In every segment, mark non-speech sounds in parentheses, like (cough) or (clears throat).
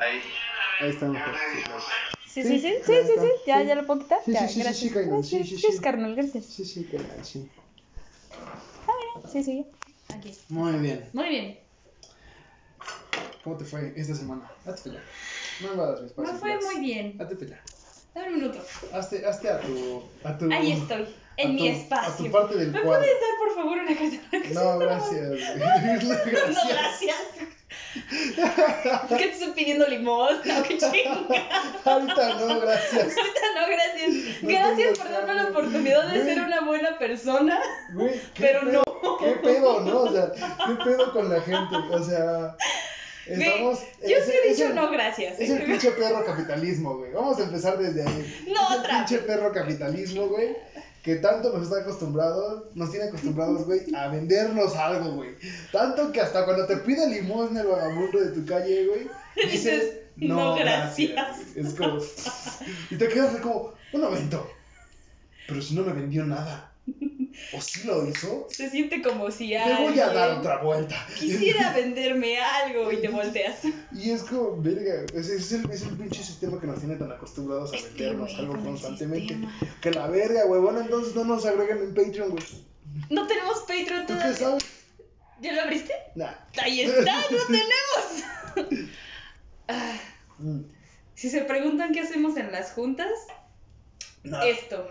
Ahí. Ahí está mejor. Sí. Sí, Sí, sí, sí, sí, sí. Ya, sí. ya lo puedo quitar. Sí, ya, sí, sí, sí, gracias. sí, carnal, sí, sí, sí. carnal, gracias. Sí, sí, carnal, sí. Ah, mira, sí, sí. Aquí. Muy bien. Muy bien. ¿Cómo te fue esta semana? Hazte allá. No invadas mi espacio. Me fue muy bien. Hazte allá. Dame un minuto. Hazte, hazte a tu. A tu Ahí estoy, en a mi tu- espacio. A tu parte del ¿Me cuadro. puedes dar, por favor, una carta? (laughs) No, gracias. (laughs) No, (laughs) gracias. ¿Por qué te estoy pidiendo limón? (laughs) No, qué chinga. Ahorita no, gracias. Ahorita no, gracias. No Gracias por darme la oportunidad de Güey. ser una buena persona. Güey, ¿qué Pero pedo? no. ¿Qué pedo, no? O sea, ¿qué pedo con la gente? O sea, estamos. Yo es- sí he dicho el- no, gracias. Es el pinche perro capitalismo, güey. Vamos a empezar desde ahí. No, es el otra. pinche perro capitalismo, güey. Que tanto nos está acostumbrado, nos tiene acostumbrados, güey, a vendernos algo, güey. Tanto que hasta cuando te pide limosna el vagabundo de tu calle, güey, (laughs) dices, Dices, no, "No, gracias. gracias". güey. Es como. (laughs) Y te quedas como, un momento. Pero si no me vendió nada. ¿O sí lo hizo? Se siente como si Te voy a dar alguien otra vuelta. Quisiera (laughs) venderme algo y te volteas. Y es como, verga, ese es el, es el pinche sistema que nos tiene tan acostumbrados a Es que, vendernos algo constantemente. Que la verga, güey. Bueno, entonces no nos agreguen en Patreon, güey. No tenemos Patreon ¿Tú qué sabes? ¿Ya lo abriste? Nah. Ahí (laughs) está, lo tenemos. (laughs) Ah, Mm. si se preguntan qué hacemos en las juntas, esto.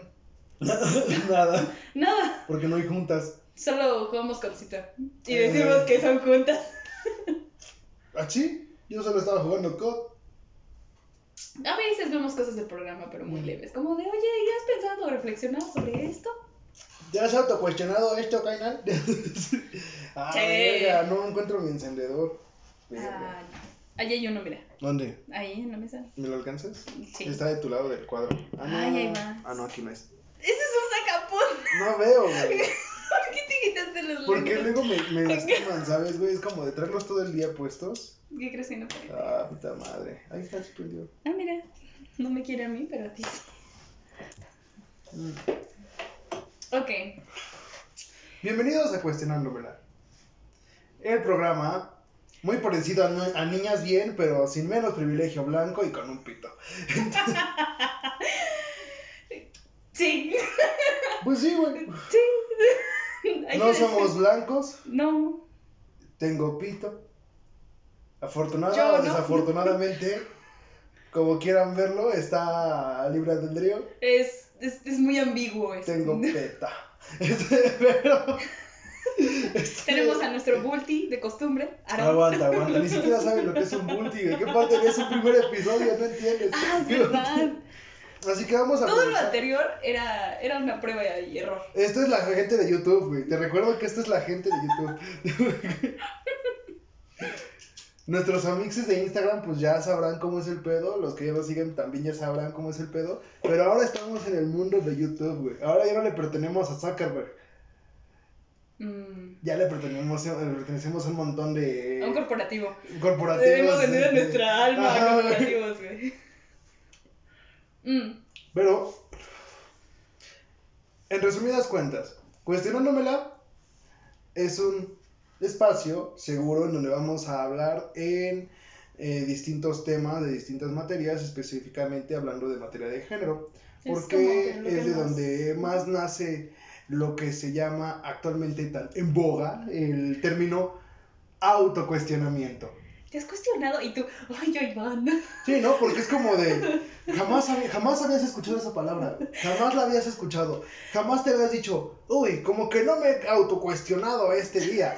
(laughs) Nada. Nada, Porque no hay juntas. solo jugamos con cita. Y Eh. decimos que son juntas. ¿Así? Yo solo estaba jugando COD. A veces vemos cosas del programa, pero muy leves. Como de, oye, ¿ya has pensado o reflexionado sobre esto? ¿Ya has autocuestionado esto, Kainan? (laughs) ah, verga, no encuentro mi encendedor. Ah, ahí hay uno, mira. ¿Dónde? Ahí en la mesa. ¿Me lo alcanzas? Sí. Está de tu lado del cuadro. Ah, no. Ay, ahí va. Ah, no, aquí no es. Ese es un sacapón. No veo, güey. (laughs) ¿Por qué te quitaste los Porque lentes? luego me, me lastiman, ¿sabes, güey? Es como de traerlos todo el día puestos. ¿Qué crees que no puede? Ah, puta madre. Ahí está, se prendió. Ah, mira. No me quiere a mí, pero a ti. Mm. Ok. Bienvenidos a Cuestionándomela. El programa muy parecido a, a Niñas Bien, pero sin menos privilegio blanco y con un pito. (laughs) (laughs) Sí. Pues sí, güey. Sí. (laughs) Hay No somos blancos, No. tengo pito. Afortunada o no. desafortunadamente, como quieran verlo, está libre albedrío. Es, es, es muy ambiguo eso. Tengo (laughs) peta. (laughs) Pero. este, Tenemos a nuestro Bulti de costumbre. Aguanta, aguanta. Ni siquiera saben lo que es un multi, güey. ¿Qué parte de su primer episodio? No entiendes. Ah, es verdad. Así que vamos a Todo lo anterior era, era una prueba y error. Esto es la gente de YouTube, güey. Te recuerdo que esto es la gente de YouTube. Nuestros amixes de Instagram, pues ya sabrán cómo es el pedo. Los que ya nos siguen también ya sabrán cómo es el pedo. Pero ahora estamos en el mundo de YouTube, güey. Ahora ya no le pertenecemos a Zuckerberg. Mm, Ya le pertenecemos, le pertenecemos a un montón de a un corporativo. corporativos. Hemos vendido este, nuestra alma ajá, a corporativos, güey. Mm, Pero, en resumidas cuentas, cuestionándomela es un espacio seguro en donde vamos a hablar en eh, distintos temas de distintas materias, específicamente hablando de materia de género, porque es de más- donde más nace lo que se llama actualmente tan en boga el término autocuestionamiento. ¿Te has cuestionado? Y tú, ay, yo, Iván. (laughs) Sí, ¿no? Porque es como de. Jamás, jamás habías escuchado esa palabra. Jamás la habías escuchado. Jamás te habías dicho, uy, como que no me he autocuestionado este día.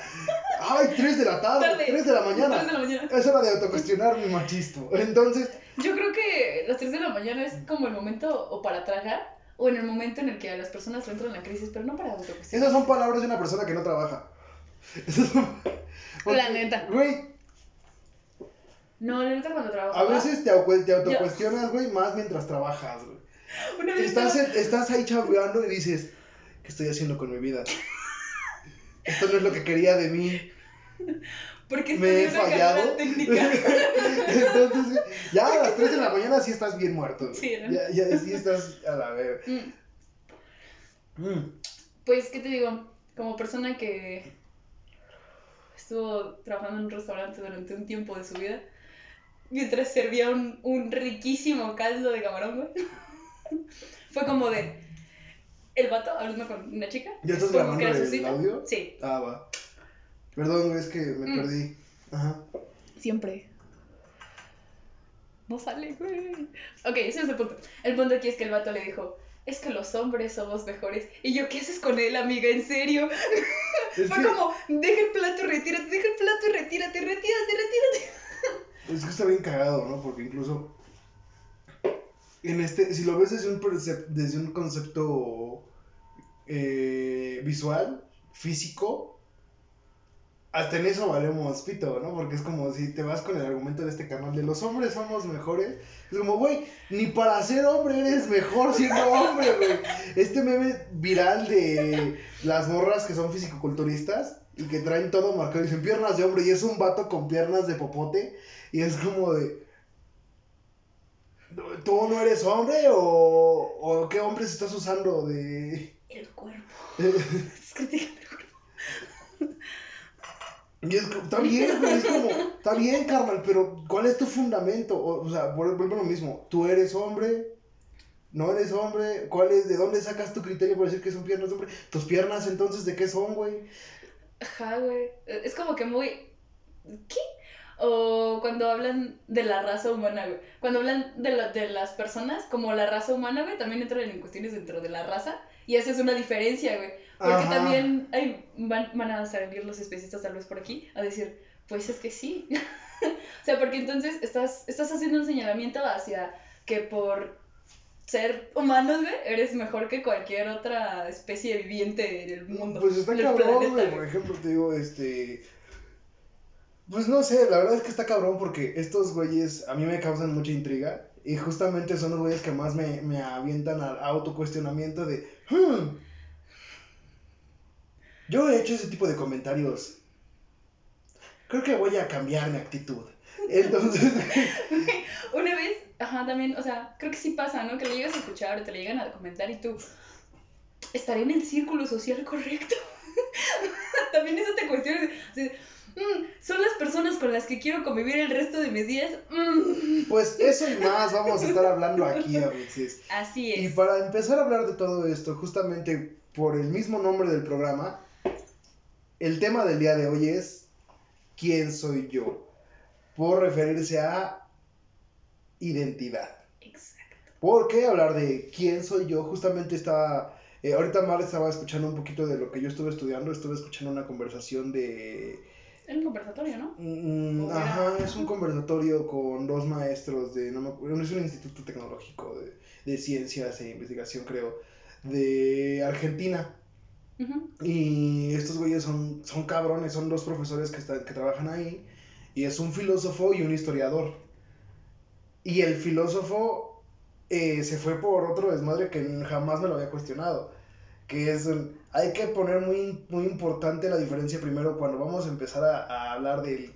Ay, 3 de la tarde, Tarde. 3 de la mañana. Tres de la mañana. Es hora de autocuestionar mi machisto. Entonces, Yo creo que las 3 de la mañana es como el momento o para tragar o en el momento en el que a las personas entran la crisis, pero no para autocuestionar. esas son palabras de una persona que no trabaja. Esas son- La neta. Güey, No, la neta cuando trabajo. a veces te, te autocuestionas, güey, más mientras trabajas, güey. (laughs) Una vez Estás, estaba- estás ahí chambeando y dices, ¿qué estoy haciendo con mi vida? (laughs) Esto no es lo que quería de mí. Porque me he fallado. (laughs) Entonces, ya a las 3 de la mañana sí estás bien muerto. güey. Sí, ¿no? ya, ya sí estás a la verga. Mm, Mm. Pues, ¿qué te digo? Como persona que estuvo trabajando en un restaurante durante un tiempo de su vida, mientras servía un, un riquísimo caldo de camarón, güey. (laughs) Fue como de. El vato hablando con una chica. ¿Ya estás grabando el audio? Sí, Ah, va. Perdón, es que me Mm. perdí. Ajá. siempre. No sale, güey. Ok, ese es el punto. El punto aquí es que el vato le dijo. Es que los hombres somos mejores. Y yo, ¿qué haces con él, amiga? ¿En serio? (laughs) Fue que, como, deja el plato y retírate, deja el plato y retírate, retírate, retírate. (laughs) es que está bien cagado, ¿no? Porque incluso. En este, si lo ves desde un, percep- desde un concepto eh, visual, físico, hasta en eso valemos pito, ¿no? Porque es como si te vas con el argumento de este canal de los hombres somos mejores. Es como, güey, ni para ser hombre eres mejor siendo hombre, güey. Este meme viral de las morras que son fisicoculturistas y que traen todo marcado y dicen piernas de hombre y es un vato con piernas de popote y es como de... ¿Tú no eres hombre o, o qué hombres estás usando de...? El cuerpo. (laughs) Es el cuerpo. Y es está bien, güey, es como, está bien, carnal, pero ¿cuál es tu fundamento? O, o sea, vuelvo vuelvo a lo mismo, ¿tú eres hombre? ¿No eres hombre? ¿Cuál es, de dónde sacas tu criterio para decir que son piernas de hombre? ¿Tus piernas entonces de qué son, güey? Ajá, güey. Es como que muy. ¿Qué? O cuando hablan de la raza humana, güey. Cuando hablan de, la- de las personas como la raza humana, güey, también entran en cuestiones dentro de la raza. Y esa es una diferencia, güey. Porque Ajá. también hay, van, van a salir los especistas tal vez por aquí a decir, pues es que sí. (laughs) o sea, porque entonces estás, estás haciendo un señalamiento hacia que por ser humanos, güey, eres mejor que cualquier otra especie viviente en el mundo. Pues está cabrón, güey. Por ejemplo, te digo, este. Pues no sé, la verdad es que está cabrón porque estos güeyes a mí me causan mucha intriga. Y justamente son los güeyes que más me, me avientan al autocuestionamiento de. "Hmm, yo he hecho ese tipo de comentarios. Creo que voy a cambiar mi actitud. (laughs) Entonces. Una vez, ajá, también, o sea, creo que sí pasa, ¿no? Que le llegas a escuchar o te le llegan a comentar y tú, ¿estaré en el círculo social correcto? (laughs) también eso te cuestionas, así, "Mm, son las personas con las que quiero convivir el resto de mis días. Mm". Pues eso y más vamos a estar hablando aquí a veces. Así Y es. para empezar a hablar de todo esto, justamente por el mismo nombre del programa, el tema del día de hoy es ¿Quién soy yo? Por referirse a identidad. Exacto. ¿Por qué hablar de quién soy yo? Justamente estaba, eh, ahorita Mar estaba escuchando un poquito de lo que yo estuve estudiando, estuve escuchando una conversación de... En un conversatorio, ¿no? Mm, ¿O era? ajá, es un conversatorio con dos maestros de, no me acuerdo, es un instituto tecnológico de, de ciencias e investigación, creo, de Argentina. Y estos güeyes son, son cabrones, son dos profesores que, están, que trabajan ahí. Y es un filósofo y un historiador. Y el filósofo eh, se fue por otro desmadre que jamás me lo había cuestionado. Que es, hay que poner muy, muy importante la diferencia primero cuando vamos a empezar a, a hablar del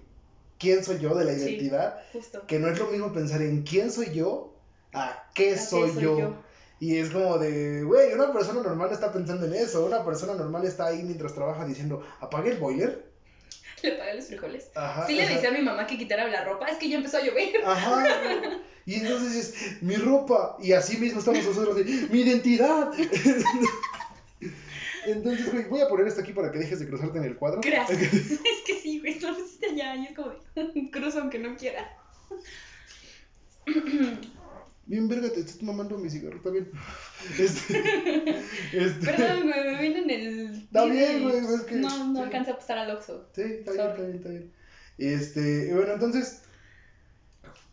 quién soy yo, de la Sí. identidad. Justo. Que no es lo mismo pensar en quién soy yo a qué, ¿A qué soy, soy yo. yo? Y es como de, güey, una persona normal está pensando en eso. Una persona normal está ahí mientras trabaja diciendo, apague el boiler. Le pagué los frijoles. Ajá. Sí le decía a mi mamá que quitara la ropa, es que ya empezó a llover. Ajá. Y entonces es mi ropa. Y así mismo estamos nosotros de mi identidad. (laughs) Entonces, güey, voy a poner esto aquí para que dejes de cruzarte en el cuadro. Gracias. (laughs) es que sí, güey, lo pusiste allá y es como (laughs) cruzo aunque no quiera. (clears throat) Bien, verga, te estás mamando mi cigarro, está bien. (laughs) Este, este, Perdón, güey, me viene en el. Está bien, güey, es que- No, no sí. alcanza a pasar al Oxxo. Sí, está bien, está bien, está bien. Este, y bueno, entonces,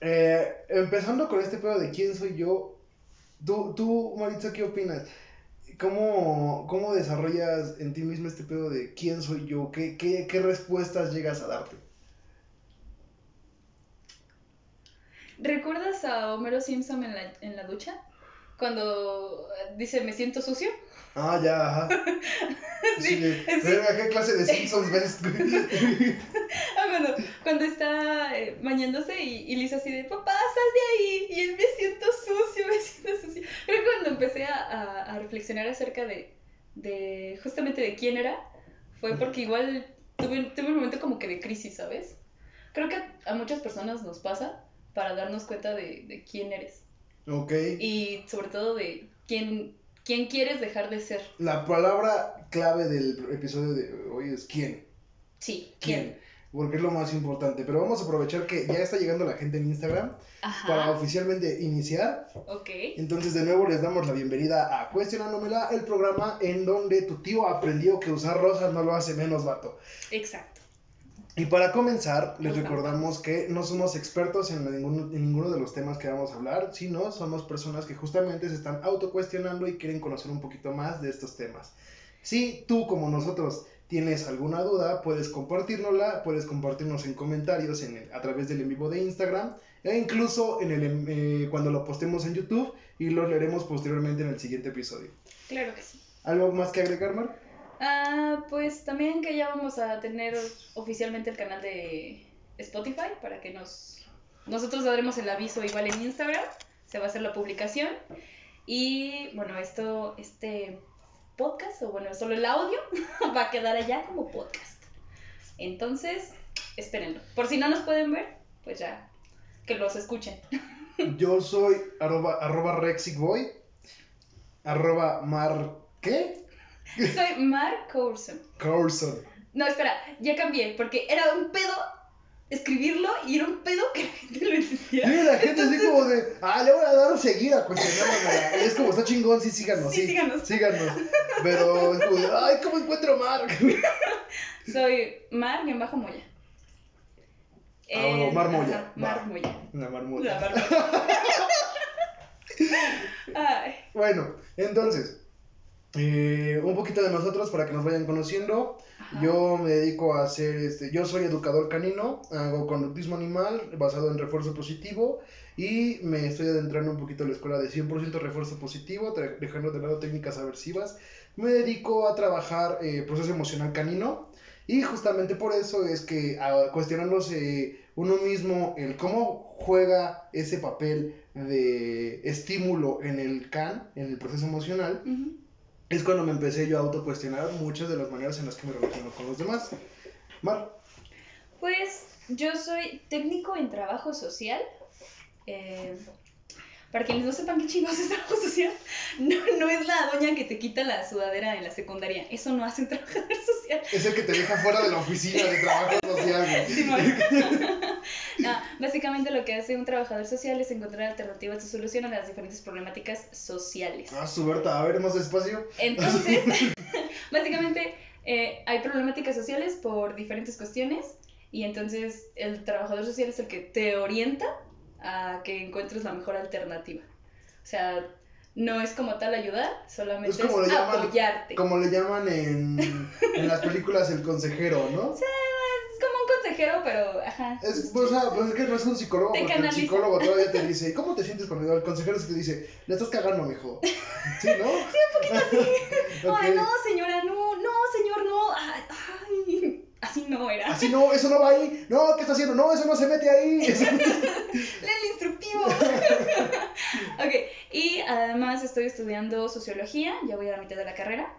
eh, empezando con este pedo de quién soy yo, tú, tú Maritza, ¿qué opinas? ¿Cómo, ¿Cómo desarrollas en ti mismo este pedo de quién soy yo? ¿Qué, qué, qué respuestas llegas a darte? ¿Recuerdas a Homero Simpson en la, en la ducha? Cuando dice, me siento sucio. Ah, ya, ajá. (laughs) Sí, sí. ¿qué clase de Simpsons ves? (laughs) (laughs) Ah, bueno, cuando está eh, bañándose y, y Lisa así de, papá, sal de ahí. Y él, me siento sucio, me siento sucio. Creo que cuando empecé a, a- a reflexionar acerca de, de, justamente de quién era, fue porque igual tuve, tuve un momento como que de crisis, ¿sabes? Creo que a muchas personas nos pasa para darnos cuenta de, de quién eres. Ok. Y sobre todo de quién, quién quieres dejar de ser. La palabra clave del episodio de hoy es quién. Sí, ¿Quién? quién. Porque es lo más importante. Pero vamos a aprovechar que ya está llegando la gente en Instagram para oficialmente iniciar. Ok. Entonces, de nuevo, les damos la bienvenida a Cuestionándomela, el programa en donde tu tío aprendió que usar rosas no lo hace menos vato. Exacto. Y para comenzar, les recordamos que no somos expertos en ninguno, en ninguno de los temas que vamos a hablar, sino somos personas que justamente se están autocuestionando y quieren conocer un poquito más de estos temas. Si tú, como nosotros, tienes alguna duda, puedes compartirnosla, puedes compartirnos en comentarios en el- a través del en vivo de Instagram e incluso en el, en- eh, cuando lo postemos en YouTube y lo leeremos posteriormente en el siguiente episodio. Claro que sí. ¿Algo más que agregar, Mar? Ah, pues también que ya vamos a tener oficialmente el canal de Spotify para que nos... Nosotros daremos el aviso igual en Instagram, se va a hacer la publicación. Y bueno, esto, este podcast, o bueno, solo el audio, (laughs) va a quedar allá como podcast. Entonces, espérenlo. Por si no nos pueden ver, pues ya, que los escuchen. (laughs) Yo soy arroba, arroba Rexicboy, arroba Mar... ¿Qué? Soy Mar Coulson. Carson. No, espera, ya cambié, porque era un pedo escribirlo y era un pedo que la gente lo entendiera. Sí, la gente así como de, ah, le voy a dar seguir a cuestionándomela. Y es como, está chingón, sí, síganos. Sí, síganos. Síganos. Pero es como de, ay, ¿cómo encuentro Mar? (laughs) Soy Mar-Moya. Ah, bueno, Mar Moya, va. Mar Moya. La marmota. La Mar Moya. (laughs) Ay, Bueno, entonces, eh, un poquito de nosotros para que nos vayan conociendo. ajá. Yo me dedico a hacer, este, yo soy educador canino, hago conductismo animal basado en refuerzo positivo y me estoy adentrando un poquito a la escuela de 100% refuerzo positivo, dejando de lado técnicas aversivas. Me dedico a trabajar eh, proceso emocional canino y justamente por eso es que ah, cuestionándose uno mismo el cómo juega ese papel de estímulo en el can, en el proceso emocional, Ujú. Es cuando me empecé yo a autocuestionar muchas de las maneras en las que me relaciono con los demás. Mar, Pues yo soy técnico en trabajo social. Eh, para quienes no sepan qué chingados es trabajo social, no, no es la doña que te quita la sudadera en la secundaria. Eso no hace un trabajador (laughs) social. es el que te deja fuera de la oficina de trabajo social. (laughs) No, básicamente lo que hace un trabajador social es encontrar alternativas de solución a las diferentes problemáticas sociales. Ah, su Berta, a ver, más despacio. Entonces, (laughs) básicamente eh, hay problemáticas sociales por diferentes cuestiones y entonces el trabajador social es el que te orienta a que encuentres la mejor alternativa. O sea, no es como tal ayudar, solamente Es es, como le llaman- apoyarte. Como le llaman en, en las películas el consejero, ¿no? Es como un consejero, pero ajá. Es, o sea, pues es que no es un psicólogo, porque el psicólogo todavía te dice, ¿y cómo te sientes cuando el consejero se te dice, le estás cagando, mijo? (laughs) ¿Sí, no? Sí, un poquito así. (laughs) Ay, no, señora, no, no, señor, no. Ay, ay, así no era. Así no, eso no va ahí. No, ¿qué está haciendo? No, eso no se mete ahí. (laughs) Lee el instructivo. (laughs) ok, y además estoy estudiando sociología, ya voy a la mitad de la carrera.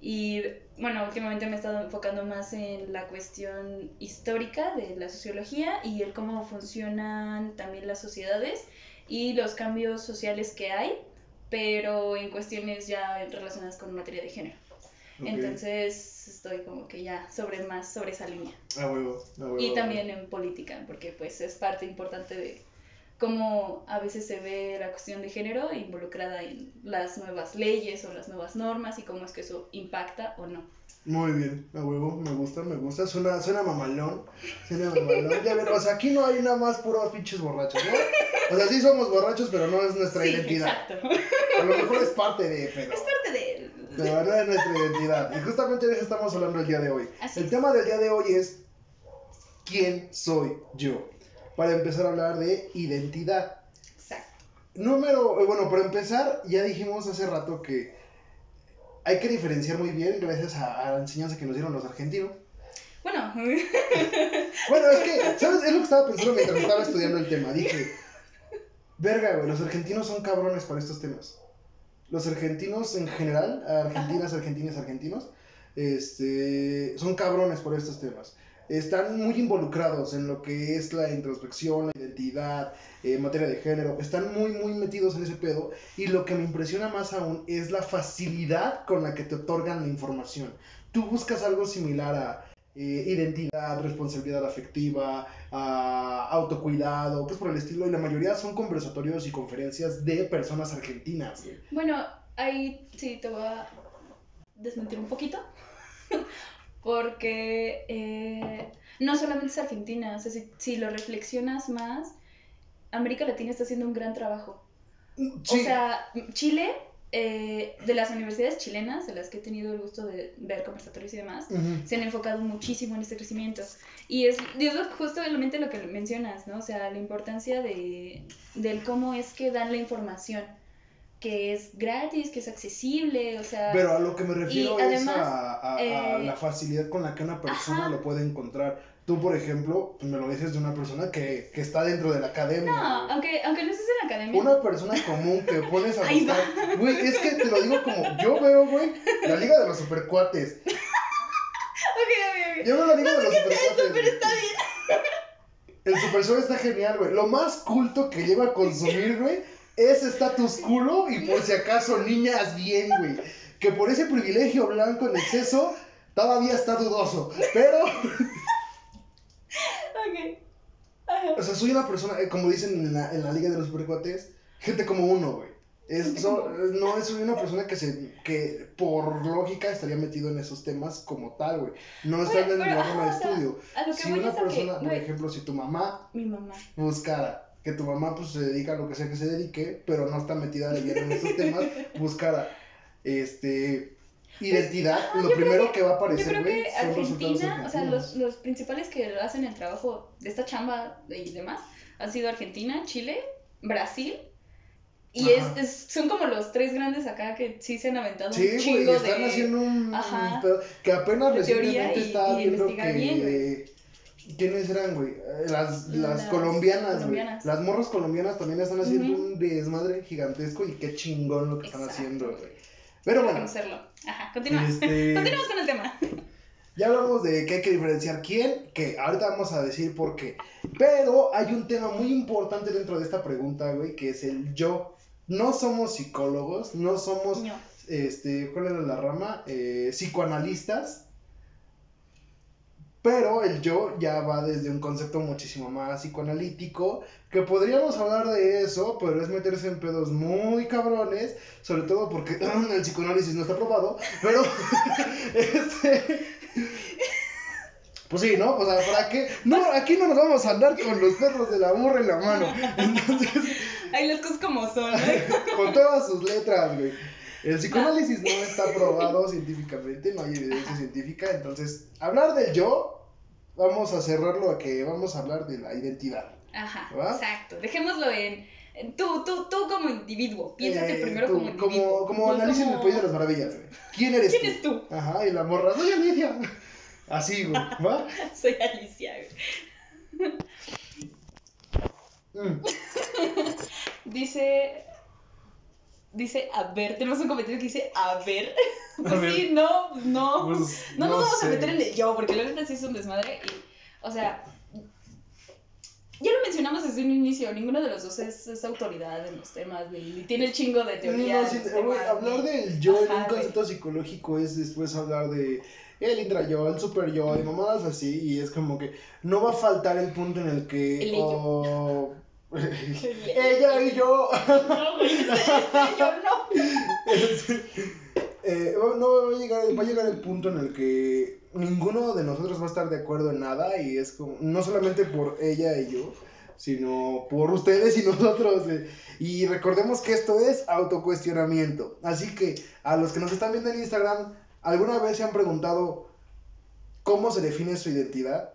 Y bueno, últimamente me he estado enfocando más en la cuestión histórica de la sociología y el cómo funcionan también las sociedades y los cambios sociales que hay, pero en cuestiones ya relacionadas con materia de género. Entonces estoy como que ya sobre más sobre esa línea. A huevo, a huevo. Y también en política, porque pues es parte importante de cómo a veces se ve la cuestión de género involucrada en las nuevas leyes o las nuevas normas y cómo es que eso impacta o no. Muy bien, a huevo, me gusta, me gusta. Suena, suena mamalón. Suena mamalón. Ya ven, o sea, aquí no hay nada más puros pinches borrachos, ¿no? O sea, sí somos borrachos, pero no es nuestra Sí, identidad. exacto. A lo mejor es parte de, pero. Es parte de... Pero no es nuestra identidad. Y justamente de eso estamos hablando el día de hoy. Así el es. tema del día de hoy es ¿quién soy yo? Para empezar a hablar de identidad. Exacto. Número, eh, bueno, para empezar, ya dijimos hace rato que hay que diferenciar muy bien, gracias a, a la enseñanza que nos dieron los argentinos. Bueno, (laughs) Bueno, es que, ¿sabes? Es lo que estaba pensando mientras estaba estudiando el tema. Dije, (laughs) verga, güey, los argentinos son cabrones para estos temas. Los argentinos en general, argentinas, argentinas, argentinos, este, son cabrones por estos temas. están muy involucrados en lo que es la introspección, la identidad, eh, materia de género, están muy, muy metidos en ese pedo y lo que me impresiona más aún es la facilidad con la que te otorgan la información. Tú buscas algo similar a eh, identidad, responsabilidad afectiva, a autocuidado, pues por el estilo, y la mayoría son conversatorios y conferencias de personas argentinas. güey. Bueno, ahí sí te voy a desmentir un poquito. (laughs) Porque eh, no solamente es Argentina, o sea, si, si lo reflexionas más, América Latina está haciendo un gran trabajo. Sí, O sea, Chile, eh, de las universidades chilenas, de las que he tenido el gusto de ver conversatorios y demás, ujú. se han enfocado muchísimo en este crecimiento. Y es, y es justamente lo que mencionas, ¿no? O sea, la importancia de, del cómo es que dan la información, que es gratis, que es accesible, o sea... Pero a lo que me refiero es además, a, a- a eh, la facilidad con la que una persona ajá. lo puede encontrar. Tú, por ejemplo, me lo dices de una persona que, que está dentro de la academia. no, güey. aunque, aunque no estés en la academia. Una persona común que pones a (laughs) buscar. Güey, es que te lo digo como. Yo veo, güey, la Liga de los Supercuates. (laughs) Ok, ok, ok. Yo veo la Liga de los Supercuates. Pero está bien. (laughs) El Super Show está genial, güey. Lo más culto que llego a consumir, güey, es status culo y por si acaso niñas bien, güey. Que por ese privilegio blanco en exceso todavía está dudoso. Pero, Ok. Ajá. o sea, soy una persona, eh, como dicen en la, en la Liga de los Supercuates, gente como uno, güey. Es, Gente so- como no es una persona que se que por lógica estaría metido en esos temas como tal, güey. No está en el programa de sea, estudio. A lo que Si una que, persona, por ejemplo, si tu mamá mi mamá. buscara que tu mamá pues se dedica a lo que sea que se dedique, pero no está metida de lleno en estos temas, (laughs) buscara este identidad, ajá, lo yo creo primero que- que va a aparecer, güey, son Argentina, o sea, los, los principales que hacen el trabajo de esta chamba y demás han sido Argentina, Chile, Brasil. Y es, es- son como los tres grandes acá que sí se han aventado Sí, un chingo están de... haciendo un, Ajá. que apenas recientemente y- estaba y viendo que bien, ¿Quiénes eran, güey? Eh, Las, las, colombianas, güey. Las morras colombianas también están haciendo Ujú. un desmadre gigantesco y qué chingón lo que están Exacto, haciendo, güey. Pero bueno, conocerlo. Ajá, continúa. este... (laughs) Continuamos con el tema. Ya hablamos de que hay que diferenciar quién, que ahorita vamos a decir por qué. Pero hay un tema muy importante dentro de esta pregunta, güey, que es el yo. No somos psicólogos, no somos, No. este, ¿cuál era la rama? Eh, psicoanalistas. Pero el yo ya va desde un concepto muchísimo más psicoanalítico, que podríamos hablar de eso, pero es meterse en pedos muy cabrones, sobre todo porque (clears throat) el psicoanálisis no está probado, pero (laughs) este pues sí, ¿no? O sea, ¿para qué? No, aquí no nos vamos a andar con los perros de la burra en la mano. (laughs) Entonces, Ahí las cosas como son, ¿no? (laughs) con todas sus letras, güey. El psicoanálisis no está probado científicamente, no hay evidencia científica, entonces, hablar del yo, vamos a cerrarlo a que vamos a hablar de la identidad. Ajá, ¿Va? exacto. Dejémoslo en, en tú, tú, tú como individuo. Piénsate Eh, primero tú, como individuo. Como, como como- el país de las maravillas, güey. ¿Quién eres ¿Quién tú? es tú? Ajá, y la morra, soy Alicia. Así, güey, ¿va? (laughs) Soy Alicia. güey. Mm. (laughs) Dice. Dice, a ver, tenemos un comentario que dice, a ver. Pues A (laughs) ver. sí, no, no. Pues, no nos vamos sé. a meter en el yo, porque la neta sí es un desmadre. Y, o sea, ya lo mencionamos desde un inicio, ninguno de los dos es, es autoridad en los temas, ni, ni tiene el chingo de teoría. No, sí, temas, hablar ni- del yo en un Ajá, concepto psicológico es después hablar de el intrayo, el super yo y mamadas así y es como que no va a faltar el punto en el que El oh, ella y yo No, güey, yo no. (laughs) eh, no va a llegar va a llegar el punto en el que ninguno de nosotros va a estar de acuerdo en nada y es como no solamente por ella y yo sino por ustedes y (laughs) nosotros. eh. Y recordemos que esto es autocuestionamiento. Así que a los que nos están viendo en Instagram, ¿alguna vez se han preguntado cómo se define su identidad?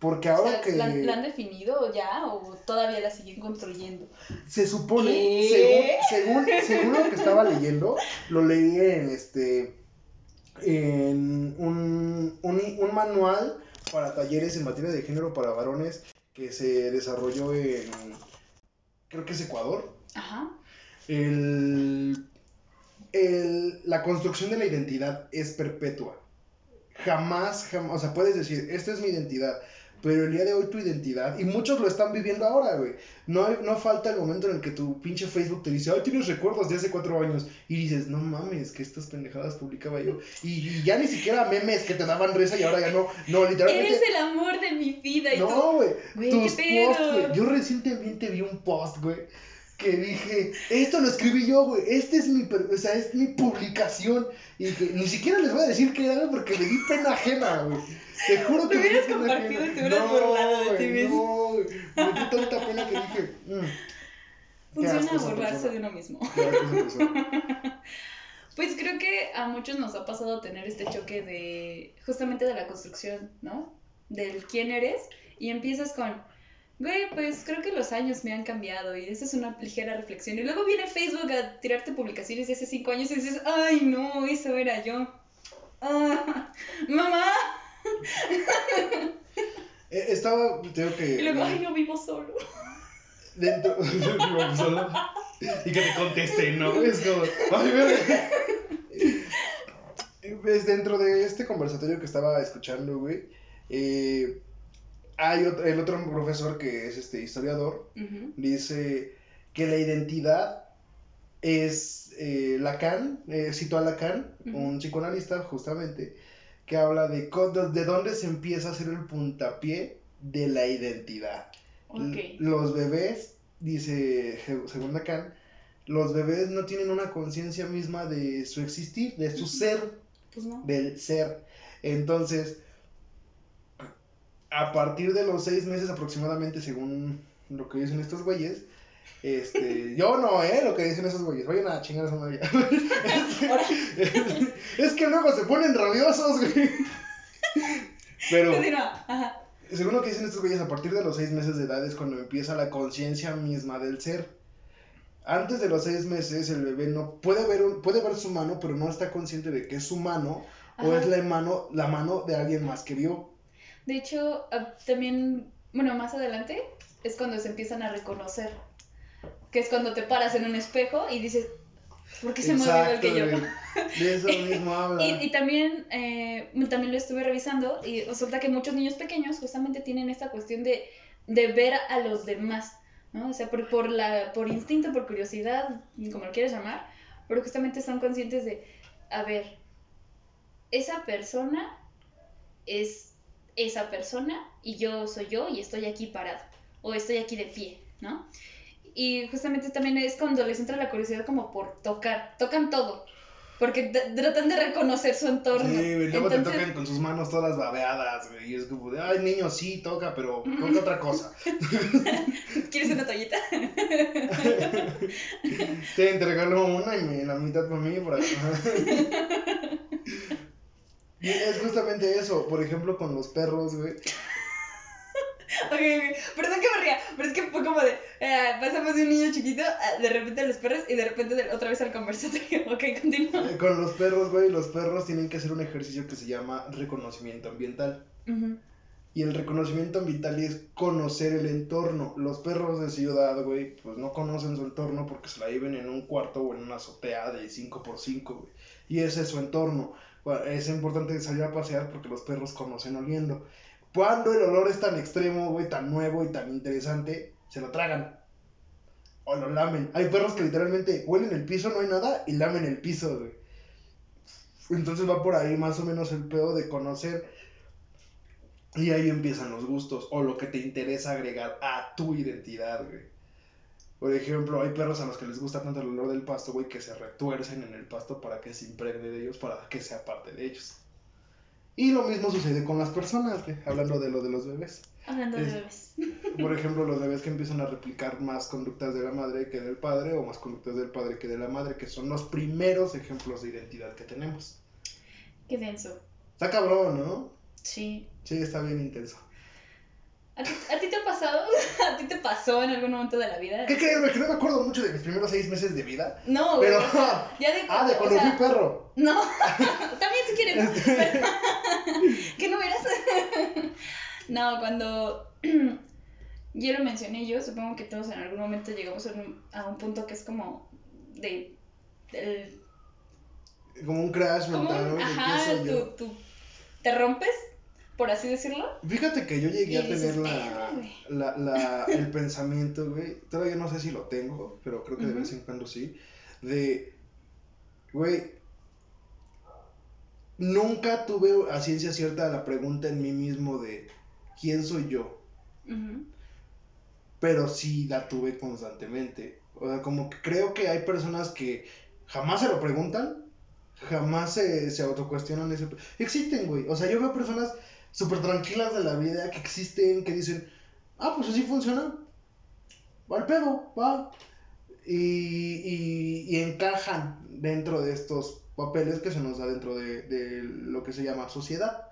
Porque O ahora sea, que ¿la, la han definido ya o todavía la siguen construyendo? se supone, según, según, según lo que estaba leyendo, lo leí en este en un, un, un manual para talleres en materia de género para varones que se desarrolló en creo que es Ecuador. Ajá. El, el- la construcción de la identidad es perpetua. jamás, jamás, o sea, puedes decir, esta es mi identidad, pero el día de hoy tu identidad, y muchos lo están viviendo ahora, güey. No, no falta el momento en el que tu pinche Facebook te dice, ay, tienes recuerdos de hace cuatro años. Y dices, no mames, que estas pendejadas publicaba yo. Y, y ya ni siquiera memes que te daban risa y ahora ya no. No, literalmente. Eres el amor de mi vida. Y No, güey. Tus posts, güey. Yo recientemente vi un post, güey. Que dije, esto lo escribí yo, güey. Este es mi, o sea, es mi publicación. Y que ni siquiera les voy a decir qué era, porque me di pena ajena, güey. Te juro que di hubieras compartido y te hubieras burlado de ti mismo. No. Me di tanta pena que dije, mm, Funciona burlarse de uno mismo. (laughs) Pues creo que a muchos nos ha pasado tener este choque de justamente de la construcción, ¿no? Del quién eres y empiezas con, güey, pues creo que los años me han cambiado y esa es una ligera reflexión. Y luego viene Facebook a tirarte publicaciones de hace cinco años y dices, ay, no, eso era yo. Ah, (laughs) mamá. (laughs) Eh, Estaba, tengo que. Y luego, ay, no vivo solo. Dentro. (laughs) Vivo solo. y que te conteste, ¿no? Es como. ¡Ay, verga! Pues dentro de este conversatorio que estaba escuchando, güey. eh, hay otro, el otro profesor que es este historiador. Dice que la identidad es eh, Lacan, eh, citó a Lacan, un psicoanalista justamente, que habla de, de dónde se empieza a hacer el puntapié de la identidad. Ok. L- Los bebés, dice según Lacan, los bebés no tienen una conciencia misma de su existir, de su ser, Pues no. del ser. Entonces, a partir de los seis meses aproximadamente, según lo que dicen estos güeyes, este, (laughs) yo no, eh, lo que dicen esos güeyes, vayan a chingar a su madre. (laughs) Es que luego se ponen rabiosos, güey. Pero, según lo que dicen estos güeyes, a partir de los seis meses de edad es cuando empieza la conciencia misma del ser. Antes de los seis meses, el bebé no puede ver, un- puede ver su mano, pero no está consciente de que es su mano o es la mano, la mano de alguien más que vio. De hecho, ah, también, bueno, más adelante es cuando se empiezan a reconocer. Que es cuando te paras en un espejo y dices, ¿por qué se mueve igual que yo? De eso (laughs) mismo habla. Y, y también, eh, también lo estuve revisando y resulta que muchos niños pequeños justamente tienen esta cuestión de, de ver a los demás, ¿no? O sea, por, por, la, por instinto, por curiosidad, como lo quieras llamar, pero justamente son conscientes de, a ver, esa persona es esa persona y yo soy yo y estoy aquí parado o estoy aquí de pie, ¿no? Y justamente también es cuando les entra la curiosidad como por tocar, tocan todo, porque tratan de reconocer su entorno. Sí, güey, luego te Entonces, tocan con sus manos todas babeadas, güey. Y es como de, ay, niño, sí, toca, pero toca otra cosa. (laughs) ¿Quieres una toallita? (laughs) Te entregalo una y la mitad para mí. Por acá. (laughs) Es justamente eso. Por ejemplo, con los perros, güey. (laughs) Ok, ok, perdón que me ría, pero es que fue como de, eh, pasamos de un niño chiquito a de repente a los perros y de repente de- otra vez al conversatorio. (laughs) Ok, continúa. Eh, Con los perros, güey, los perros tienen que hacer un ejercicio que se llama reconocimiento ambiental. Ujú. Y el reconocimiento ambiental es conocer el entorno. Los perros de ciudad, güey, pues no conocen su entorno porque se la viven en un cuarto o en una azotea de 5x5, güey. Y ese es su entorno. Bueno, es importante salir a pasear porque los perros conocen oliendo. Cuando el olor es tan extremo, güey, tan nuevo y tan interesante, se lo tragan. O lo lamen. Hay perros que literalmente huelen el piso, no hay nada, y lamen el piso, güey. Entonces va por ahí más o menos el pedo de conocer y ahí empiezan los gustos o lo que te interesa agregar a tu identidad, güey. Por ejemplo, hay perros a los que les gusta tanto el olor del pasto, güey, que se retuercen en el pasto para que se impregne de ellos, para que sea parte de ellos. Y lo mismo sucede con las personas, güey, hablando de lo de los bebés. Hablando de bebés. Por (laughs) ejemplo, los bebés que empiezan a replicar más conductas de la madre que del padre, o más conductas del padre que de la madre, que son los primeros ejemplos de identidad que tenemos. Qué denso. Está cabrón, ¿no? Sí. Sí, está bien intenso. ¿A ti, a ti te ha pasado? (laughs) ¿A ti te pasó en algún momento de la vida? ¿Qué crees, güey? Que no me acuerdo mucho de mis primeros seis meses de vida. No, güey. Pero. o sea, ya de Ah, de o cuando sea, fui perro. No, (laughs) también si quieres. (laughs) Pero- ¿Qué no verás? no, cuando (clears throat) yo lo mencioné yo, supongo que todos en algún momento llegamos a un, a un punto que es como de, del- Como un crash mental, ajá, tu, tu te rompes, por así decirlo. Fíjate que yo llegué a tener la, la, la, (laughs) el pensamiento, güey, todavía no sé si lo tengo, pero creo que de vez en cuando sí, de, güey, nunca tuve a ciencia cierta la pregunta en mí mismo de quién soy yo, pero sí la tuve constantemente. O sea, como que creo que hay personas que jamás se lo preguntan, jamás se, se autocuestionan ese... Existen, güey. O sea, yo veo personas súper tranquilas de la vida que existen, que dicen, ah, pues así funciona. Va al pedo, va. Y, y, y encajan dentro de estos papeles que se nos da dentro de, de lo que se llama sociedad.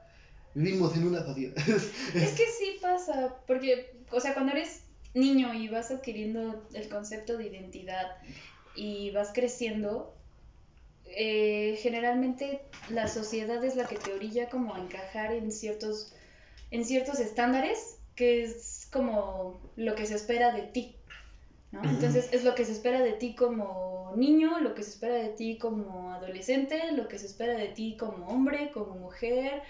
Vivimos en una sociedad. (laughs) Es que sí pasa, porque, o sea, cuando eres niño y vas adquiriendo el concepto de identidad y vas creciendo, eh, generalmente la sociedad es la que te orilla como a encajar en ciertos, en ciertos estándares, que es como lo que se espera de ti. ¿no? Entonces es lo que se espera de ti como niño, lo que se espera de ti como adolescente, lo que se espera de ti como hombre, como mujer,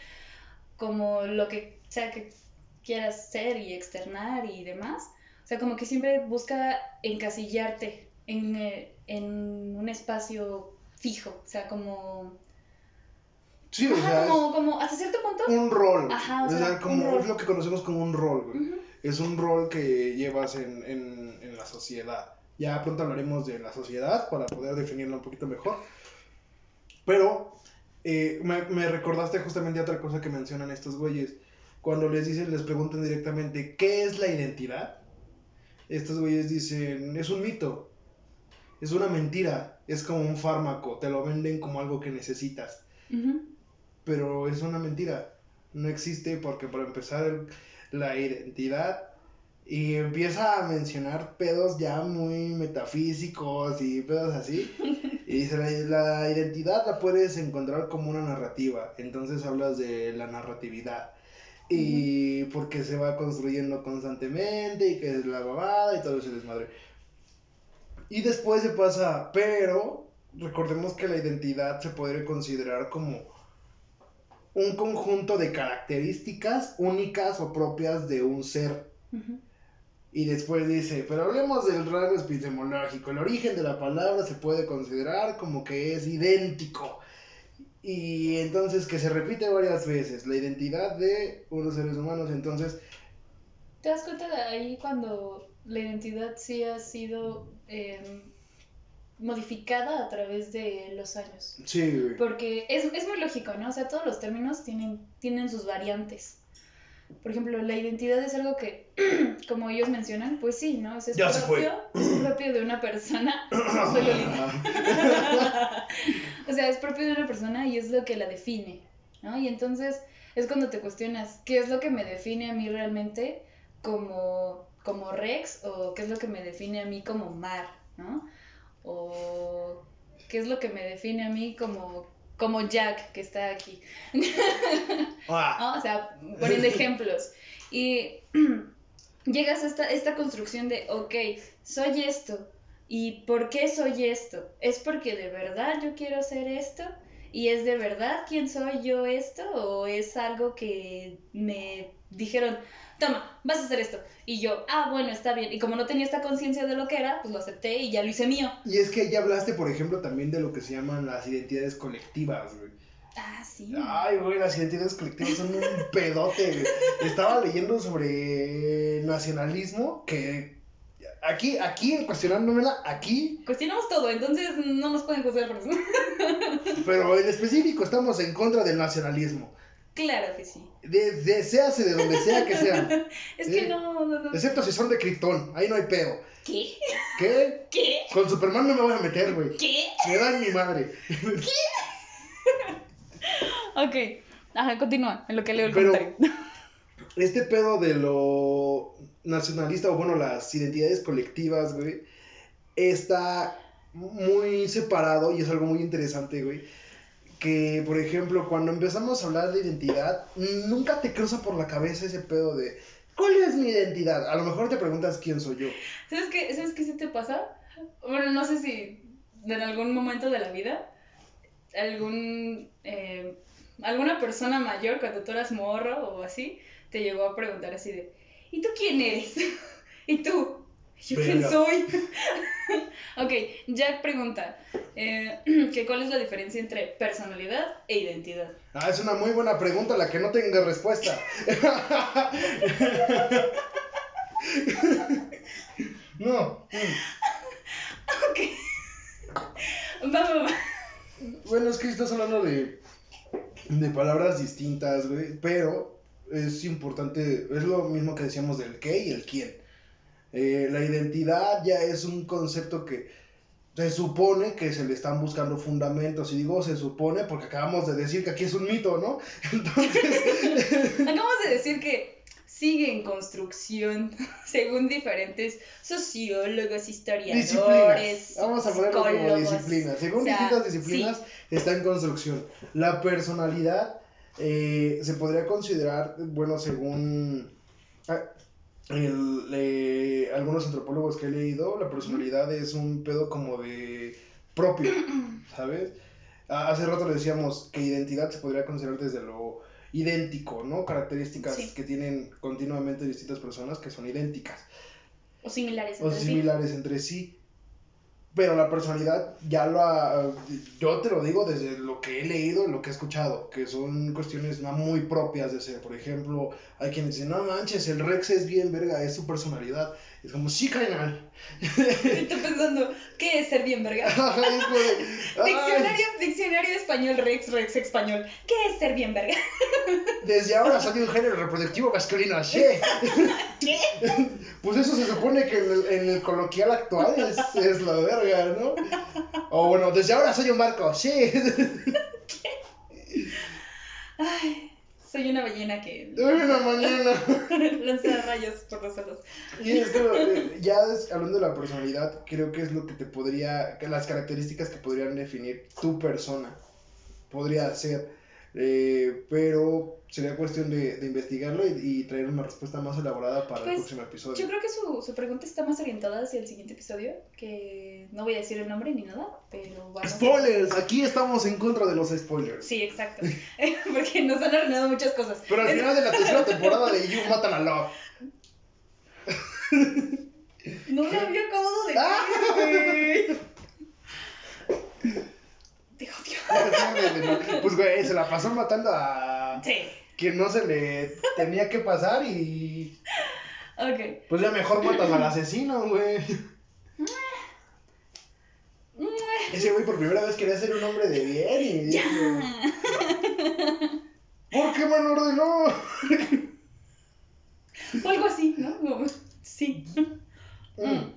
como lo que sea que quieras ser y externar y demás. O sea, como que siempre busca encasillarte en, eh, en un espacio fijo. O sea, como... Sí, o Ajá, sea, como, como hasta cierto punto. un rol. Ajá, o o sea, sea, como es lo que conocemos como un rol, güey. Ujú. Es un rol que llevas en, en, en la sociedad. Ya pronto hablaremos de la sociedad para poder definirla un poquito mejor. Pero eh, me, me recordaste justamente otra cosa que mencionan estos güeyes. Cuando les dicen, les preguntan directamente, ¿qué es la identidad? Estos güeyes dicen, es un mito, es una mentira, es como un fármaco, te lo venden como algo que necesitas pero es una mentira. No existe porque para empezar el- la identidad y empieza a mencionar pedos ya muy metafísicos y pedos así. (laughs) Y dice, la, la identidad la puedes encontrar como una narrativa. Entonces hablas de la narratividad. Y porque se va construyendo constantemente y que es la babada y todo ese desmadre. Y después se pasa, pero recordemos que la identidad se puede considerar como un conjunto de características únicas o propias de un ser. Y después dice, pero hablemos del rasgo epistemológico. El origen de la palabra se puede considerar como que es idéntico. Y entonces que se repite varias veces, la identidad de unos seres humanos. Entonces, ¿Te das cuenta de ahí cuando la identidad sí ha sido em, modificada a través de los años? sí, güey. Porque es, es muy lógico, ¿no? O sea, todos los términos tienen, tienen sus variantes. Por ejemplo, la identidad es algo que, (clears throat) como ellos mencionan, pues sí, ¿no? O sea, es, Ya se fue. propio, es propio de una persona. (clears throat) O sea, es propio de una persona y es lo que la define, ¿no? Y entonces es cuando te cuestionas, ¿qué es lo que me define a mí realmente como, como Rex? ¿O qué es lo que me define a mí como Mar, ¿no? O qué es lo que me define a mí como, como Jack, que está aquí. (laughs) Ah, ¿no? O sea, poniendo ejemplos. Y (clears throat) llegas a esta, esta construcción de, ok, soy esto. ¿Y por qué soy esto? ¿Es porque de verdad yo quiero ser esto? ¿Y es de verdad quién soy yo esto? ¿O es algo que me dijeron, toma, vas a hacer esto? Y yo, ah, bueno, está bien. Y como no tenía esta conciencia de lo que era, pues lo acepté y ya lo hice mío. y es que ya hablaste, por ejemplo, también de lo que se llaman las identidades colectivas, güey. Ah, sí. Ay, güey, las identidades colectivas son un (laughs) pedote. Estaba leyendo sobre nacionalismo, que aquí, aquí, cuestionándomela, aquí, Cuestionamos todo, entonces no nos pueden juzgar por eso. (laughs) pero en específico estamos en contra del nacionalismo. claro que sí. De, deséase de donde sea que sean, (laughs) Es que no, no, no. excepto si son de Krypton, ahí no hay pedo. ¿Qué? ¿Qué? (laughs) ¿Qué? Con Superman no me voy a meter, güey. ¿Qué? Me dan mi madre. Ok. Ajá, continúa en lo que leo el Pero- comentario. este pedo de lo nacionalista, o bueno, las identidades colectivas, güey, está muy separado y es algo muy interesante, güey. Que, por ejemplo, cuando empezamos a hablar de identidad, nunca te cruza por la cabeza ese pedo de, ¿cuál es mi identidad? A lo mejor te preguntas quién soy yo. ¿Sabes qué? ¿Sabes qué sí te pasa? Bueno, no sé si en algún momento de la vida, algún, eh, alguna persona mayor cuando tú eras morro o así, te llegó a preguntar así de, ¿y tú quién eres? (laughs) ¿Y tú? ¿Yo quién soy? (laughs) ok, Jack pregunta, eh, (clears throat) que ¿cuál es la diferencia entre personalidad e identidad? Ah, es una muy buena pregunta la que no tenga respuesta. (laughs) no. mm. Va, va, va. Bueno, es que estás hablando de, de palabras distintas, güey, pero es importante, es lo mismo que decíamos del qué y el quién. Eh, la identidad ya es un concepto que se supone que se le están buscando fundamentos, y digo se supone porque acabamos de decir que aquí es un mito, ¿no? (laughs) Entonces, (laughs) Acabamos de decir que sigue en construcción (laughs) según diferentes sociólogos, historiadores, disciplinas, vamos a ponerlo como disciplinas, según O sea, distintas disciplinas está en construcción. La personalidad eh, se podría considerar, bueno, según ah, el, eh, algunos antropólogos que he leído, la personalidad es un pedo como de propio, (clears throat) ¿sabes? Hace rato le decíamos que identidad se podría considerar desde lo idéntico, ¿no? Características Sí. que tienen continuamente distintas personas que son idénticas O similares. o entre sí. similares entre sí. Pero la personalidad ya lo ha, yo te lo digo desde lo que he leído y lo que he escuchado, que son cuestiones muy propias de ser. Por ejemplo, hay quienes dicen, no manches, el Rex es bien verga, es su personalidad. Es como, sí, carnal. Estoy pensando, ¿qué es ser bien verga? (laughs) Es como de, (laughs) "Ay, Diccionario, diccionario español, Rex, Rex español. ¿Qué es ser bien verga? (laughs) desde ahora soy un género reproductivo masculino, sí. ¿Qué? Pues eso se supone que en el, en el coloquial actual es, es la verga, ¿no? (laughs) O bueno, desde ahora soy un barco, sí. Ay, soy una ballena que Una mañana. (laughs) lanza rayos por los ojos. Y es que, eh, ya hablando de la personalidad, creo que es lo que te podría, que las características que podrían definir tu persona. Podría ser. Eh, pero sería cuestión de, de investigarlo y, y traer una respuesta más elaborada para el Pues, próximo episodio. Yo creo que su, su pregunta está más orientada hacia el siguiente episodio, que no voy a decir el nombre ni nada, pero vamos a- Spoilers, aquí estamos en contra de los spoilers. Sí, exacto. (laughs) Porque nos han arruinado muchas cosas. Pero al final de la tercera (laughs) temporada de You matan a Love. No lo había acabado de (laughs) Ah. decir. Te odio. (laughs) Pues güey, se la pasó matando a Sí. quien no se le tenía que pasar y Ok. pues ya mejor matas al asesino, güey. (laughs) Ese güey por primera vez quería ser un hombre de bien y dijo, ¿por qué me lo ordenó? O algo así, ¿no? Sí. Mm.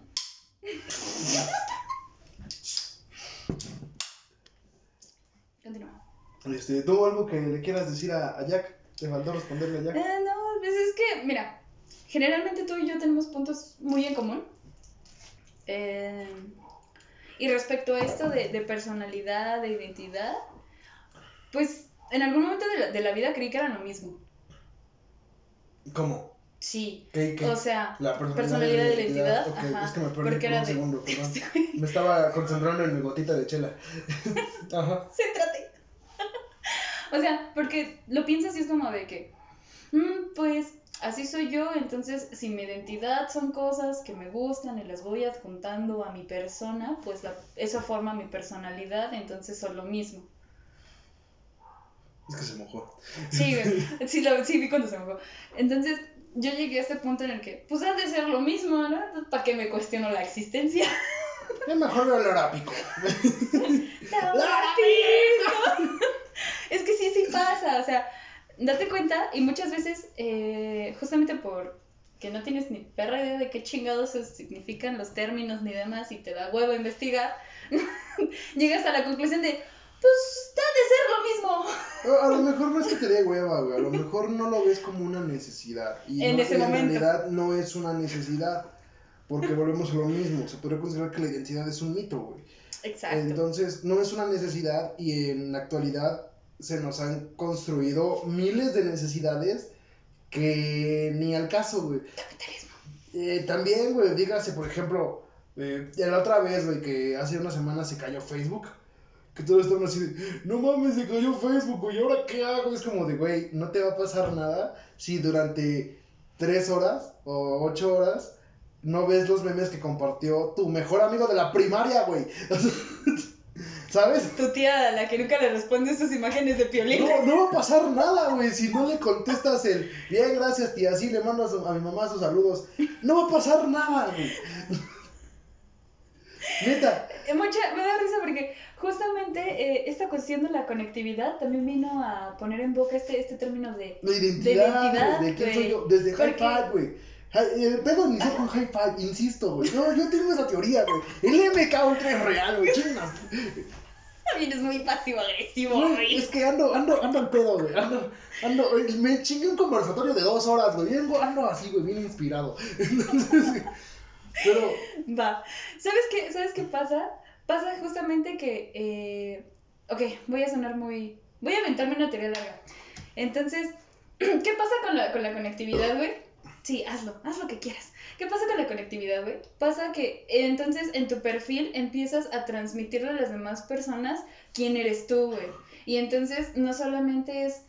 Continúa. Este, ¿tú algo que le quieras decir a, a Jack? Te faltó responderle a Jack. Eh, no, pues es que, mira, generalmente tú y yo tenemos puntos muy en común. Eh, y respecto a esto de, de personalidad, de identidad, pues en algún momento de la, de la vida creí que eran lo mismo. ¿Cómo? Sí. ¿Qué, qué? O sea, La personalidad de la identidad. Ajá, es que me perdí por era un de- segundo, perdón. (laughs) Me estaba concentrando en mi gotita de chela. (laughs) Ajá. Céntrate. O sea, porque lo piensas y es como de que, mm, pues así soy yo, entonces si mi identidad son cosas que me gustan y las voy adjuntando a mi persona, pues la- eso forma mi personalidad, entonces son lo mismo. Es que se mojó. Sí, güey, (laughs) sí, lo, sí vi cuando se mojó. Entonces yo llegué a este punto en el que, pues ha de ser lo mismo, ¿no? ¿Para qué me cuestiono la existencia? Es mejor el olor a pico. Es que sí, sí pasa, o sea, date cuenta y muchas veces, eh, justamente por que no tienes ni perra idea de qué chingados significan los términos ni demás y te da huevo investigar, (laughs) llegas a la conclusión de, pues, ha de ser lo mismo. A lo mejor no es que te dé hueva, güey. A lo mejor no lo ves como una necesidad. Y, En no- ese y momento. realidad no es una necesidad. Porque volvemos a lo mismo. Se podría considerar que la identidad es un mito, güey. Exacto. Entonces, no es una necesidad y en la actualidad se nos han construido miles de necesidades que ni al caso, güey. Capitalismo. Eh, también, güey, dígase, por ejemplo, eh, la otra vez, güey, que hace una semana se cayó Facebook, que todos estaban así de, no mames, se cayó Facebook, güey, ¿ahora qué hago? Es como de, güey, no te va a pasar nada si durante tres horas o ocho horas no ves los memes que compartió tu mejor amigo de la primaria, güey. (laughs) ¿Sabes? Tu tía, a la que nunca le responde sus imágenes de piolín. No, no va a pasar nada, güey. Si no le contestas el bien, gracias, tía, sí le mando a, su- a mi mamá sus saludos. No va a pasar nada, güey. Neta. Eh, Mucha, me da risa porque justamente eh, esta cuestión de la conectividad también vino a poner en boca este, este término de... La identidad, identidad, güey, de quién soy yo. Desde Porque- Five, güey. Hi- El pedo inició con High Five, insisto, güey. No, yo tengo esa teoría, güey. El MK Ultra es real, güey. Chingas. (laughs) También es muy pasivo-agresivo, Güey, güey. es que ando, ando, ando al pedo, güey. Ando, ando, me chingué un conversatorio de dos horas, güey. Vengo, ando así, güey, bien inspirado. (laughs) Entonces, pero, Va. ¿Sabes qué, ¿Sabes qué pasa? Pasa justamente que. Eh... Ok, voy a sonar muy. Voy a aventarme una teoría larga. Entonces, (clears throat) ¿qué pasa con la, con la conectividad, güey? Sí, hazlo, haz lo que quieras. ¿Qué pasa con la conectividad, güey? Pasa que entonces en tu perfil empiezas a transmitirle a las demás personas quién eres tú, güey. Y entonces no solamente es.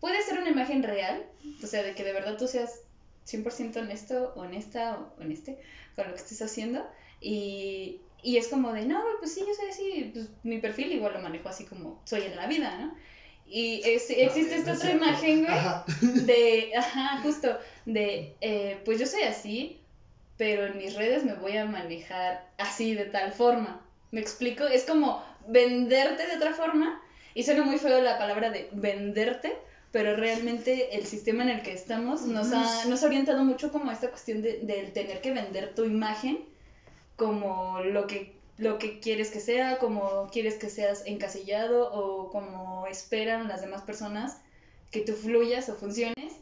Puede ser una imagen real, o sea, de que de verdad tú seas 100% honesto, honesta o honeste con lo que estés haciendo. Y, y es como de, no, pues sí, yo soy así, pues mi perfil igual lo manejo así como soy en la vida, ¿no? Y es- existe esta No otra imagen, güey, de, ajá, justo, de, eh, pues yo soy así, pero en mis redes me voy a manejar así, de tal forma. ¿Me explico? Es como venderte de otra forma, y suena muy feo la palabra de venderte, pero realmente el sistema en el que estamos nos ha, nos ha orientado mucho como a esta cuestión de, del tener que vender tu imagen como lo que, lo que quieres que sea, como quieres que seas encasillado o como esperan las demás personas que tú fluyas o funciones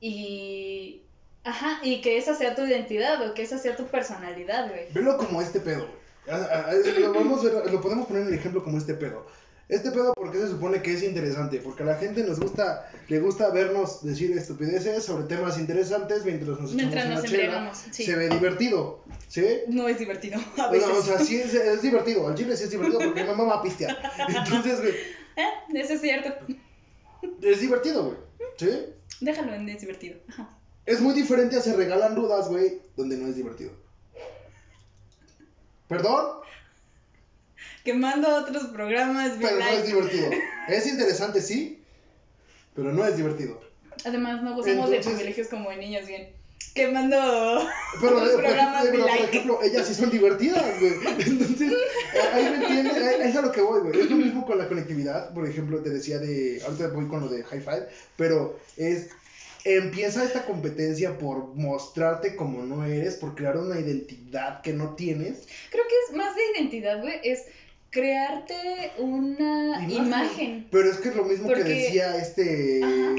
y, ajá, y que esa sea tu identidad o que esa sea tu personalidad, güey. Velo como este pedo, güey. Lo, podemos ver- lo podemos poner en el ejemplo como este pedo. Este pedo, porque se supone que es interesante? Porque a la gente nos gusta, le gusta vernos decir estupideces sobre temas interesantes mientras nos echamos Mientras nos chela. sí. Se ve divertido, ¿sí? No es divertido, (laughs) a veces. sea, o sea, sí es, es divertido. Al chile sí es divertido porque mi mamá va a pistear. (laughs) Entonces, güey, Eh, Eso es cierto. es divertido, güey. ¿Sí? Déjalo en es divertido. Ajá. Es muy diferente a se regalan dudas, güey, donde no es divertido. ¿Perdón? Quemando otros programas, Pero no es divertido. (laughs) Es interesante, sí, pero no es divertido. Además, no gozamos de privilegios como de niños bien. Quemando (laughs) Pero, los eh, programas ejemplo, de pero, por ejemplo, ellas sí son divertidas, güey. Entonces, eh, ahí me entiendes, eh, es a lo que voy, güey. Es lo mismo con la conectividad, por ejemplo, te decía de, ahorita voy con lo de High Five, pero es, empieza esta competencia por mostrarte como no eres, por crear una identidad que no tienes. Creo que es más de identidad, güey. Es crearte una Imagen. imagen. Pero es que es lo mismo que decía este. Ajá.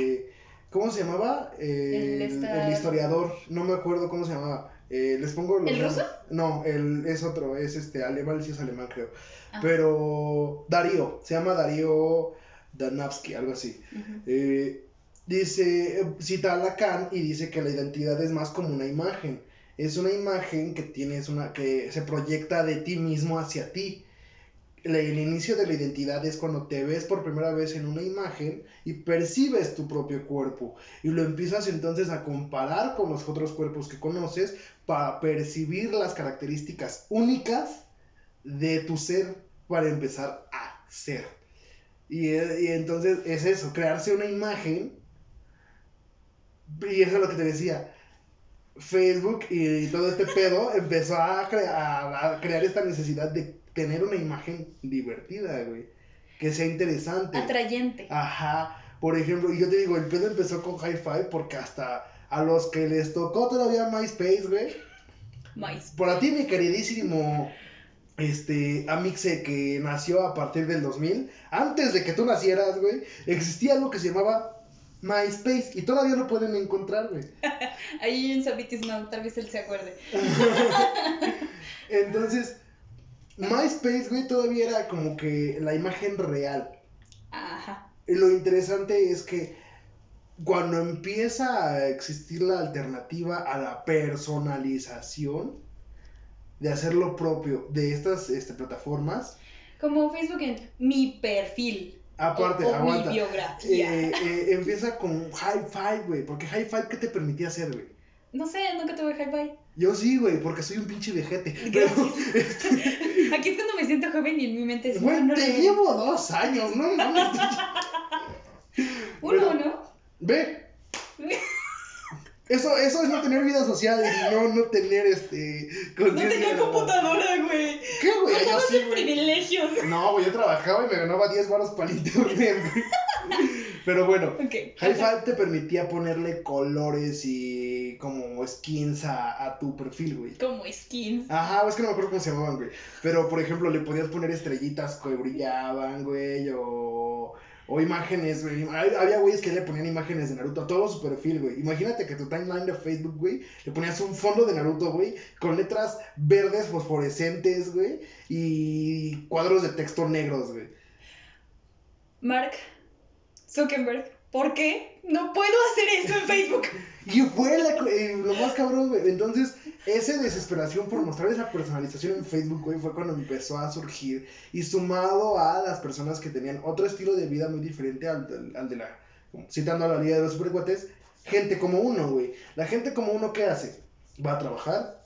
¿Cómo se llamaba? El Eh, el, esta- el historiador. No me acuerdo cómo se llamaba. Eh, les pongo los ¿El ruso? No, el, es otro, es este alemán, sí es alemán, creo. Ah. Pero Darío, se llama Darío Danavsky, algo así. Eh, dice, eh, cita a Lacan y dice que la identidad es más como una imagen. Es una imagen que tienes una, que se proyecta de ti mismo hacia ti. El inicio de la identidad es cuando te ves por primera vez en una imagen y percibes tu propio cuerpo y lo empiezas entonces a comparar con los otros cuerpos que conoces para percibir las características únicas de tu ser para empezar a ser. Y, eh, y entonces es eso, crearse una imagen. Y eso es lo que te decía. Facebook y todo este pedo empezó a, cre- a- crear esta necesidad de tener una imagen divertida, güey. Que sea interesante. Atrayente. Ajá. Por ejemplo, y yo te digo, el pedo empezó con Hi-Fi porque hasta a los que les tocó todavía MySpace, güey. Maíz. Por a ti, mi queridísimo este, Amixe, que nació a partir del 2000, antes de que tú nacieras, güey, existía algo que se llamaba MySpace y todavía lo pueden encontrar, güey. (laughs) Ahí en Sabitis no, tal vez él se acuerde. (laughs) Entonces, MySpace, güey, todavía era como que la imagen real. Ajá. Lo interesante es que cuando empieza a existir la alternativa a la personalización de hacer lo propio de estas este, plataformas, como Facebook en mi perfil. Aparte, o, o aguanta. mi biografía. Eh, eh, empieza con hi-fi, güey. Porque hi-fi, ¿qué te permitía hacer, güey? No sé, nunca tuve hi-fi. Yo sí, güey, porque soy un pinche vejete. Pero, Gracias. (laughs) (laughs) Aquí es cuando me siento joven y en mi mente es güey, no, te no. llevo dos años, no mames. (laughs) Uno, ¿no? Ve. Eso, eso es no tener vida social y no, no tener este. No tenía de- computadora, güey. ¿Qué, güey? No Yo sí, güey. privilegios. No, güey, yo trabajaba y me ganaba 10 baros para el internet, güey. Pero bueno, Ok. Hi-Fi te permitía ponerle colores y como skins a, a tu perfil, güey. Como skins. Ajá, es que no me acuerdo cómo se llamaban, güey. Pero, por ejemplo, le podías poner estrellitas que brillaban, güey, o, o imágenes, güey. Había güeyes que le ponían imágenes de Naruto a todo su perfil, güey. Imagínate que tu timeline de Facebook, güey, le ponías un fondo de Naruto, güey, con letras verdes fosforescentes, güey, y cuadros de texto negros, güey. Mark Zuckerberg. ¿Por qué? No puedo hacer eso en Facebook. (laughs) Y fue la eh, lo más cabrón, güey. Entonces, esa desesperación por mostrar esa personalización en Facebook, güey, fue cuando empezó a surgir. Y sumado a las personas que tenían otro estilo de vida muy diferente al, al- al de la. Citando a la Liga de los Supercuates, gente como uno, güey. La gente como uno, ¿qué hace? Va a trabajar,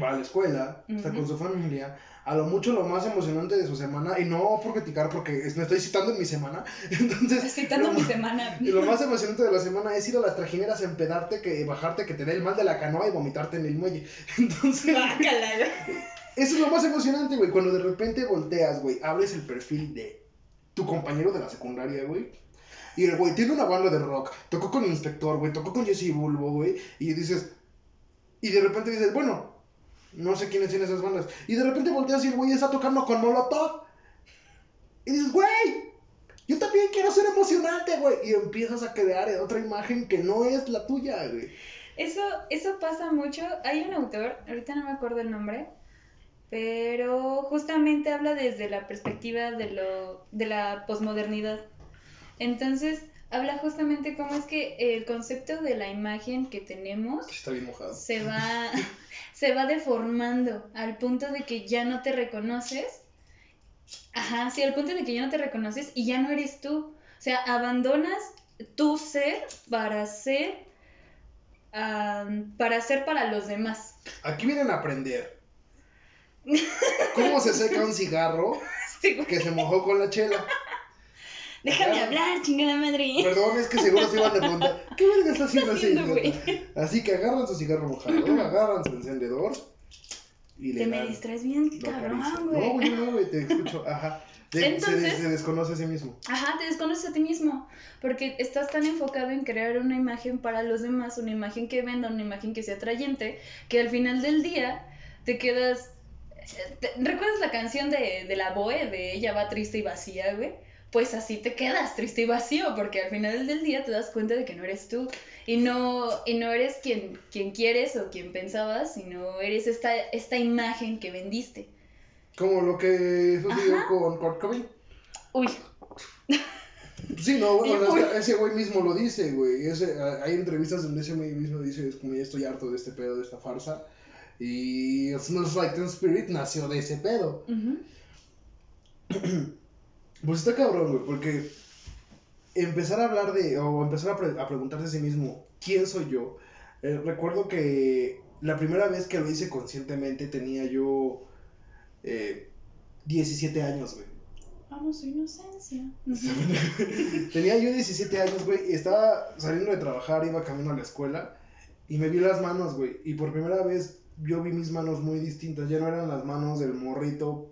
va a la escuela, está con su familia. A lo mucho lo más emocionante de su semana, y no por criticar, porque me estoy citando en mi semana. (laughs) Entonces, Citando lo mi semana. y lo más emocionante de la semana es ir a las trajineras, empedarte, que bajarte, que te dé el mal de la canoa y vomitarte en el muelle. (laughs) Entonces, eso es lo más emocionante, güey. Cuando de repente volteas, güey, abres el perfil de tu compañero de la secundaria, güey. Y el güey tiene una banda de rock, tocó con Inspector, güey, tocó con Jesse Bulbo, güey. Y dices, y de repente dices, bueno, no sé quiénes tienen esas bandas. Y de repente volteas y el güey está tocando con Molotov. Y dices, güey, yo también quiero ser emocionante, güey. Y empiezas a crear otra imagen que no es la tuya, güey. Eso, eso pasa mucho. Hay un autor, ahorita no me acuerdo el nombre, pero justamente habla desde la perspectiva de lo, de la posmodernidad. Entonces, habla justamente cómo es que el concepto de la imagen que tenemos Está bien mojado. se va, se va deformando al punto de que ya no te reconoces. Ajá, sí, al punto de que ya no te reconoces y ya no eres tú. O sea, abandonas tu ser para ser, para ser para los demás. Aquí vienen a aprender. ¿Cómo se seca un cigarro (laughs) que se mojó con la chela? Déjame hablar, chingada madre. Perdón, es que seguro se iban a preguntar, ¿qué verga está haciendo idiota? Así que agarran su cigarro mojado, (clears throat) agarran su encendedor y le Te me distraes bien, cabrón, No, güey. güey, no, güey, te escucho, ajá. De- se, desconoce a sí mismo. Ajá, te desconoces a ti mismo, porque estás tan enfocado en crear una imagen para los demás, una imagen que venda, una imagen que sea atrayente, que al final del día te quedas... te- ¿Recuerdas la canción de, de la Boe, de ella va triste y vacía, güey? Pues así te quedas triste y vacío, porque al final del día te das cuenta de que no eres tú, y no, y no eres quien, quien quieres o quien pensabas, sino eres esta, esta imagen que vendiste. Como lo que sucedió Ajá. con Kurt Cobain. Uy, Sí, no, bueno, (laughs) que ese güey mismo lo dice, güey. Ese, hay entrevistas donde ese güey mismo dice, es como ya estoy harto de este pedo, de esta farsa. Y Smells Like Teen Spirit nació de ese pedo. ujú, (clears throat) Pues está cabrón, güey, porque empezar a hablar de, o empezar a, pre- a preguntarse a sí mismo, ¿quién soy yo? Eh, recuerdo que la primera vez que lo hice conscientemente tenía yo eh, 17 años, güey. Vamos, su inocencia. (laughs) Tenía yo 17 años, güey, y estaba saliendo de trabajar, iba camino a la escuela y me vi las manos, güey. Y por primera vez yo vi mis manos muy distintas. Ya no eran las manos del morrito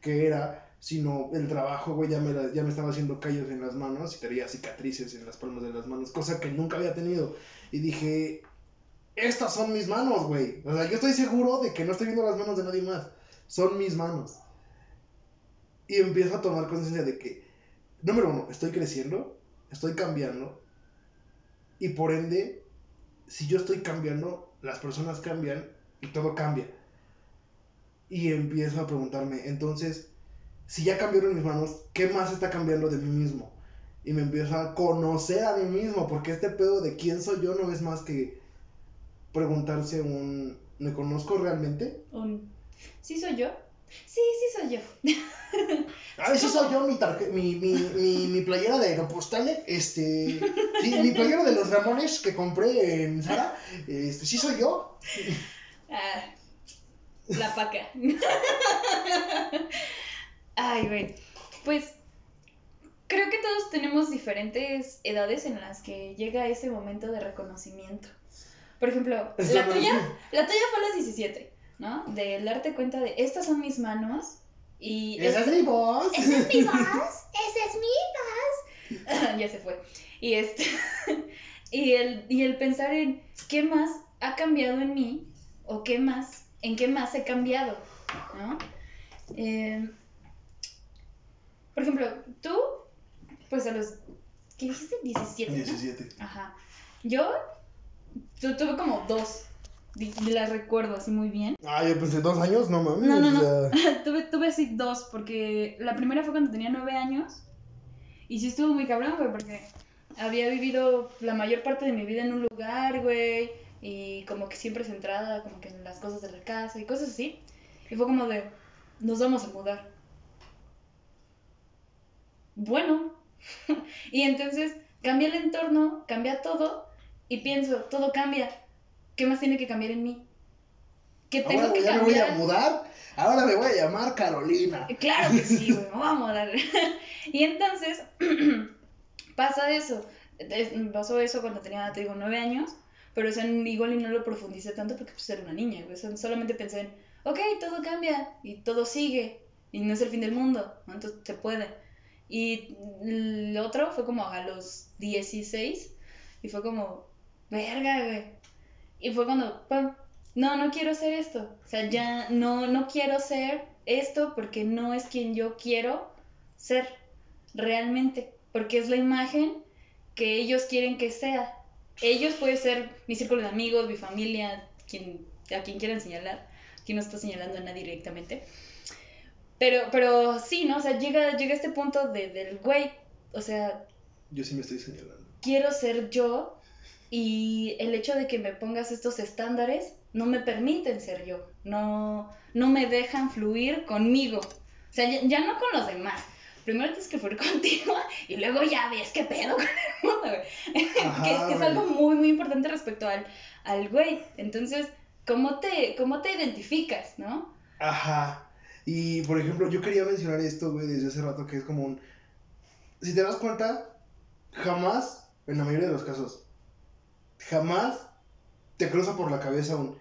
que era, sino el trabajo, güey, ya me, ya me estaba haciendo callos en las manos y tenía cicatrices en las palmas de las manos, cosa que nunca había tenido. Y dije, estas son mis manos, güey. O sea, yo estoy seguro de que no estoy viendo las manos de nadie más. Son mis manos. Y empiezo a tomar conciencia de que, número uno, estoy creciendo, estoy cambiando. Y por ende, si yo estoy cambiando, las personas cambian y todo cambia. Y empiezo a preguntarme, entonces, si ya cambiaron mis manos, ¿qué más está cambiando de mí mismo? Y me empiezo a conocer a mí mismo, porque este pedo de quién soy yo no es más que preguntarse un, ¿me conozco realmente? Un, ¿Sí soy yo? Sí, sí soy yo. (laughs) Ah, ese soy yo, mi, tarje- mi, mi, mi, mi playera de Aeropostale, este, sí, mi playera de los Ramones que compré en Zara, este, sí soy yo. Ah, la paca. (laughs) Ay, güey. Pues creo que todos tenemos diferentes edades en las que llega ese momento de reconocimiento. Por ejemplo, (laughs) la tuya, la tuya fue a los 17, ¿no? De darte cuenta de estas son mis manos y Esa es mi voz. esa es mi voz, esa es mi voz. (laughs) (laughs) ya se fue. Y este y el y el pensar en qué más ha cambiado en mí o qué más, en qué más he cambiado, ¿no? Eh, por ejemplo, tú pues a los ¿qué dijiste? 17. ¿no? 17. Ajá. Yo tu- tuve como dos. Las recuerdo así muy bien. Ah, yo pensé dos años, no mames. No, no, no. (laughs) tuve, tuve así dos, porque la primera fue cuando tenía nueve años. Y sí estuvo muy cabrón, güey, porque había vivido la mayor parte de mi vida en un lugar, güey. Y como que siempre centrada como que en las cosas de la casa y cosas así. Y fue como de, nos vamos a mudar. Bueno. (laughs) y entonces cambia el entorno, cambia todo. Y pienso, todo cambia. ¿Qué más tiene que cambiar en mí? ¿Qué tengo Ahora que ya me voy a mudar, ahora me voy a llamar Carolina. Claro que sí, (laughs) güey, vamos a dar. (laughs) y entonces (clears throat) pasa eso. Es- Pasó eso cuando tenía, te digo, nueve años, pero eso en- igual y no lo profundicé tanto porque pues era una niña, güey. O sea, solamente pensé en, ok, todo cambia y todo sigue y no es el fin del mundo, ¿no? entonces se puede. Y el otro fue como a los 16 y fue como, verga, güey. Y fue cuando, pam, no, no quiero ser esto. O sea, ya no, no quiero ser esto porque no es quien yo quiero ser realmente. Porque es la imagen que ellos quieren que sea. Ellos puede ser mi círculo de amigos, mi familia, quien, a quien quieran señalar. Aquí no está señalando a nadie directamente. Pero, pero sí, ¿no? O sea, llega, llega este punto de, del güey. O sea, Yo sí me estoy señalando. quiero ser yo y el hecho de que me pongas estos estándares no me permiten ser yo, no, no me dejan fluir conmigo, o sea, ya, ya no con los demás. Primero tienes que fluir (laughs) contigo y luego ya ves qué pedo con el mundo. Ajá, que, que es algo muy, muy importante respecto al, al güey. Entonces, ¿cómo te, ¿cómo te identificas, no? Ajá. Y por ejemplo, yo quería mencionar esto, güey, desde hace rato, que es como un. Si te das cuenta, jamás, en la mayoría de los casos, jamás te cruza por la cabeza un.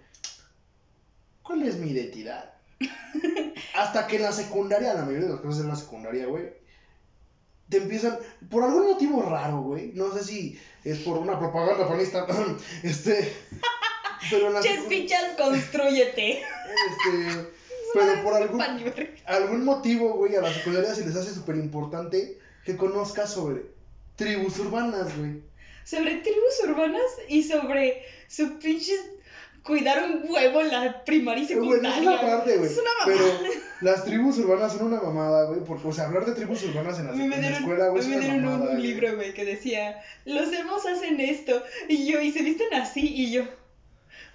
¿Cuál es mi identidad? (laughs) Hasta que en la secundaria, en la mayoría de los casos en la secundaria, güey, te empiezan, por algún motivo raro, güey, no sé si es por una propaganda panista, (clears throat) este, (laughs) pero en la construyete. este, pero por algún, algún motivo, güey, a la secundaria se les hace súper importante que conozcas sobre tribus urbanas, güey. sobre tribus urbanas y sobre su pinches cuidar un huevo en la primaria y secundaria. es una parte, güey. Es una mamada. Pero las tribus urbanas son una mamada, güey. Porque, o sea, hablar de tribus urbanas en la, me la dieron, escuela, güey, me dieron un, libro, güey, que decía, los emos hacen esto, y yo, y se visten así, y yo,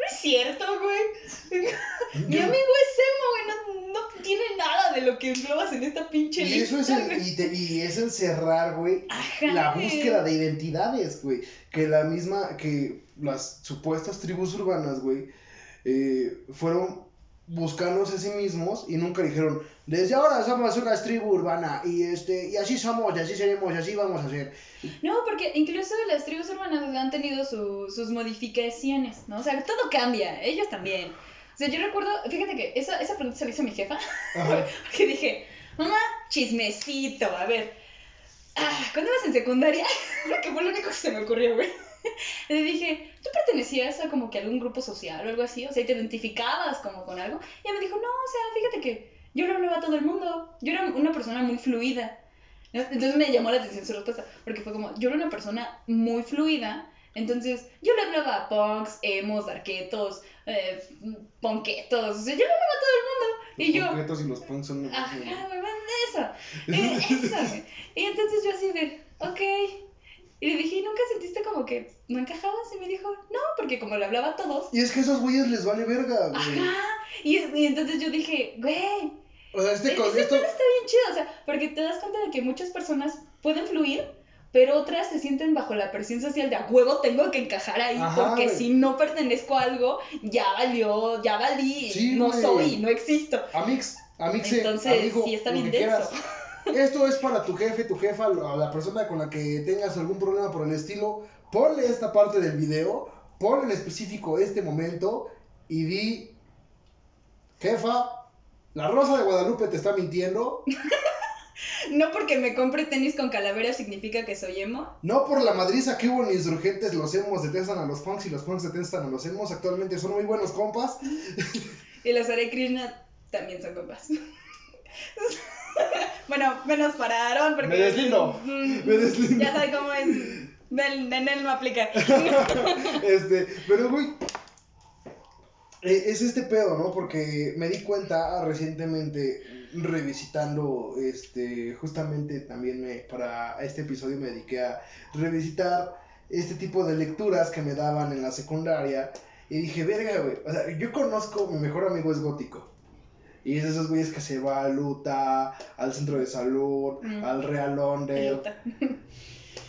no es cierto, güey. Mi amigo es emo, güey, no, no tiene nada de lo que englobas en esta pinche Y eso es, el- y, te- y es encerrar, güey, Ajá, la búsqueda de identidades, güey. Que la misma, que las supuestas tribus urbanas, güey, eh, fueron buscándose a sí mismos y nunca dijeron, desde ahora somos una tribu urbana y este y así somos, y así seremos, y así vamos a ser. No, porque incluso las tribus urbanas han tenido su- sus modificaciones, ¿no? O sea, todo cambia, ellos también. O sea, yo recuerdo, fíjate que esa, esa pregunta se la hizo mi jefa, (laughs) porque dije, mamá, chismecito, a ver. Ah, cuando ibas en secundaria, (laughs) que fue lo único que se me ocurrió, güey. (laughs) Le dije, ¿tú pertenecías a como que algún grupo social o algo así? O sea, ¿te identificabas como con algo? Y ella me dijo, no, o sea, fíjate que yo le hablaba a todo el mundo. Yo era una persona muy fluida. ¿no? Entonces me llamó la atención su respuesta, porque fue como, yo era una persona muy fluida, entonces yo le hablaba a punks, emos, arquetos, eh, ponquetos, o sea, yo le hablaba a todo el mundo. Y yo, Los y los punks son lo Ajá, güey, más de eso. Eh, eso. Y entonces yo así de, ok. Y le dije, ¿y nunca sentiste como que no encajabas? Y me dijo, no, porque como le hablaba a todos. Y es que a esos güeyes les vale verga, güey. Ajá. Y, y entonces yo dije, güey, O sea, este con ese esto. pedo está bien chido, o sea, porque te das cuenta de que muchas personas pueden fluir, pero otras se sienten bajo la presión social de a huevo tengo que encajar ahí, Ajá, porque güey. si no pertenezco a algo, ya valió, ya valí, Sí, no güey. soy, no existo. Amix, Amix, Entonces, amigo, sí está lo bien denso. quieras. Esto es para tu jefe, tu jefa, a la persona con la que tengas algún problema por el estilo. Ponle esta parte del video, ponle en específico este momento y di, jefa, la Rosa de Guadalupe te está mintiendo. (laughs) No porque me compre tenis con calavera significa que soy emo. No por la madriza que hubo en Insurgentes, los emos detestan a los punks y los punks detestan a los emos. Actualmente son muy buenos compas. Y los Hare Krishna también son compas. (laughs) (laughs) bueno, menos para Aaron porque... Me deslindo, Mm, me deslindo. Ya sabe cómo es. Del, en él no aplica. (laughs) este, pero güey, eh, es este pedo, ¿no? Porque me di cuenta recientemente revisitando, este, justamente también me, para este episodio me dediqué a revisitar este tipo de lecturas que me daban en la secundaria y dije, verga, güey, o sea, yo conozco, mi mejor amigo es gótico. Y es de esos güeyes que se va a Luta, al centro de salud, Mm. al Real Londres,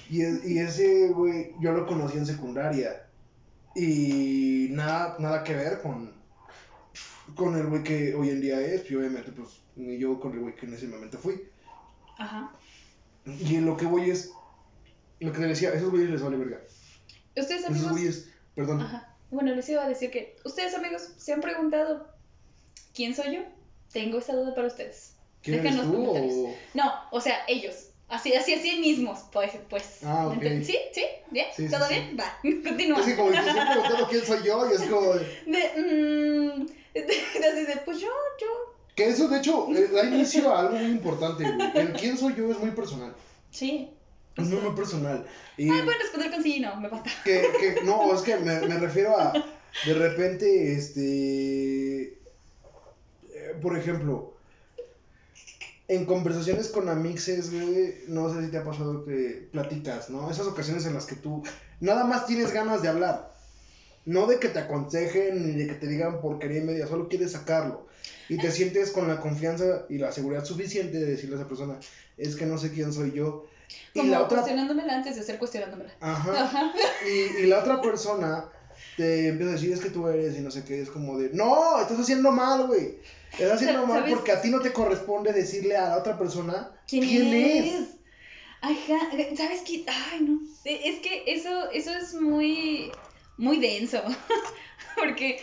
y, es- y ese güey, yo lo conocí en secundaria. Y nada, nada que ver con, con el güey que hoy en día es. Y obviamente, pues, ni yo con el güey que en ese momento fui. Ajá. Y lo que voy es, lo que te decía, a esos güeyes les vale verga. Ustedes Esos amigos. güeyes, perdón. Ajá. Bueno, les iba a decir que ustedes amigos se han preguntado quién soy yo. Tengo esa duda para ustedes. ¿Quién eres tú? O... No, o sea, ellos. Así, así, así mismos, pues, pues. Ah, ok. Ent- ¿Sí? ¿Sí? ¿Bien? Sí, sí, ¿Todo sí. bien? Va, (laughs) continúa. Es que como que se han preguntado quién soy yo, y es como de... (laughs) De, mm, (laughs) de, de- así de, pues yo, yo. Que eso, de hecho, eh, da inicio a algo muy importante, güey. El quién soy yo es muy personal. Sí. Es muy, muy personal. Y... Ah, pueden responder con sí, no, me basta. que, que no, es que me, me refiero a de repente, este, por ejemplo, en conversaciones con amixes, güey, no sé si te ha pasado que platicas, ¿no? Esas ocasiones en las que tú nada más tienes ganas de hablar, no de que te aconsejen ni de que te digan porquería y media, solo quieres sacarlo. Y te sientes con la confianza y la seguridad suficiente de decirle a esa persona, es que no sé quién soy yo. Y Como la otra cuestionándomela antes de ser cuestionándomela. Ajá. Ajá. Y, y la otra persona te empieza a decir, es que tú eres y no sé qué, es como de, no, estás haciendo mal, güey. Estás haciendo (laughs) mal ¿Sabes? porque a ti no te corresponde decirle a la otra persona ¿Quién, quién, es? es. Ajá, ¿sabes qué? Ay, no. Es que eso, eso es muy, muy denso. (laughs) Porque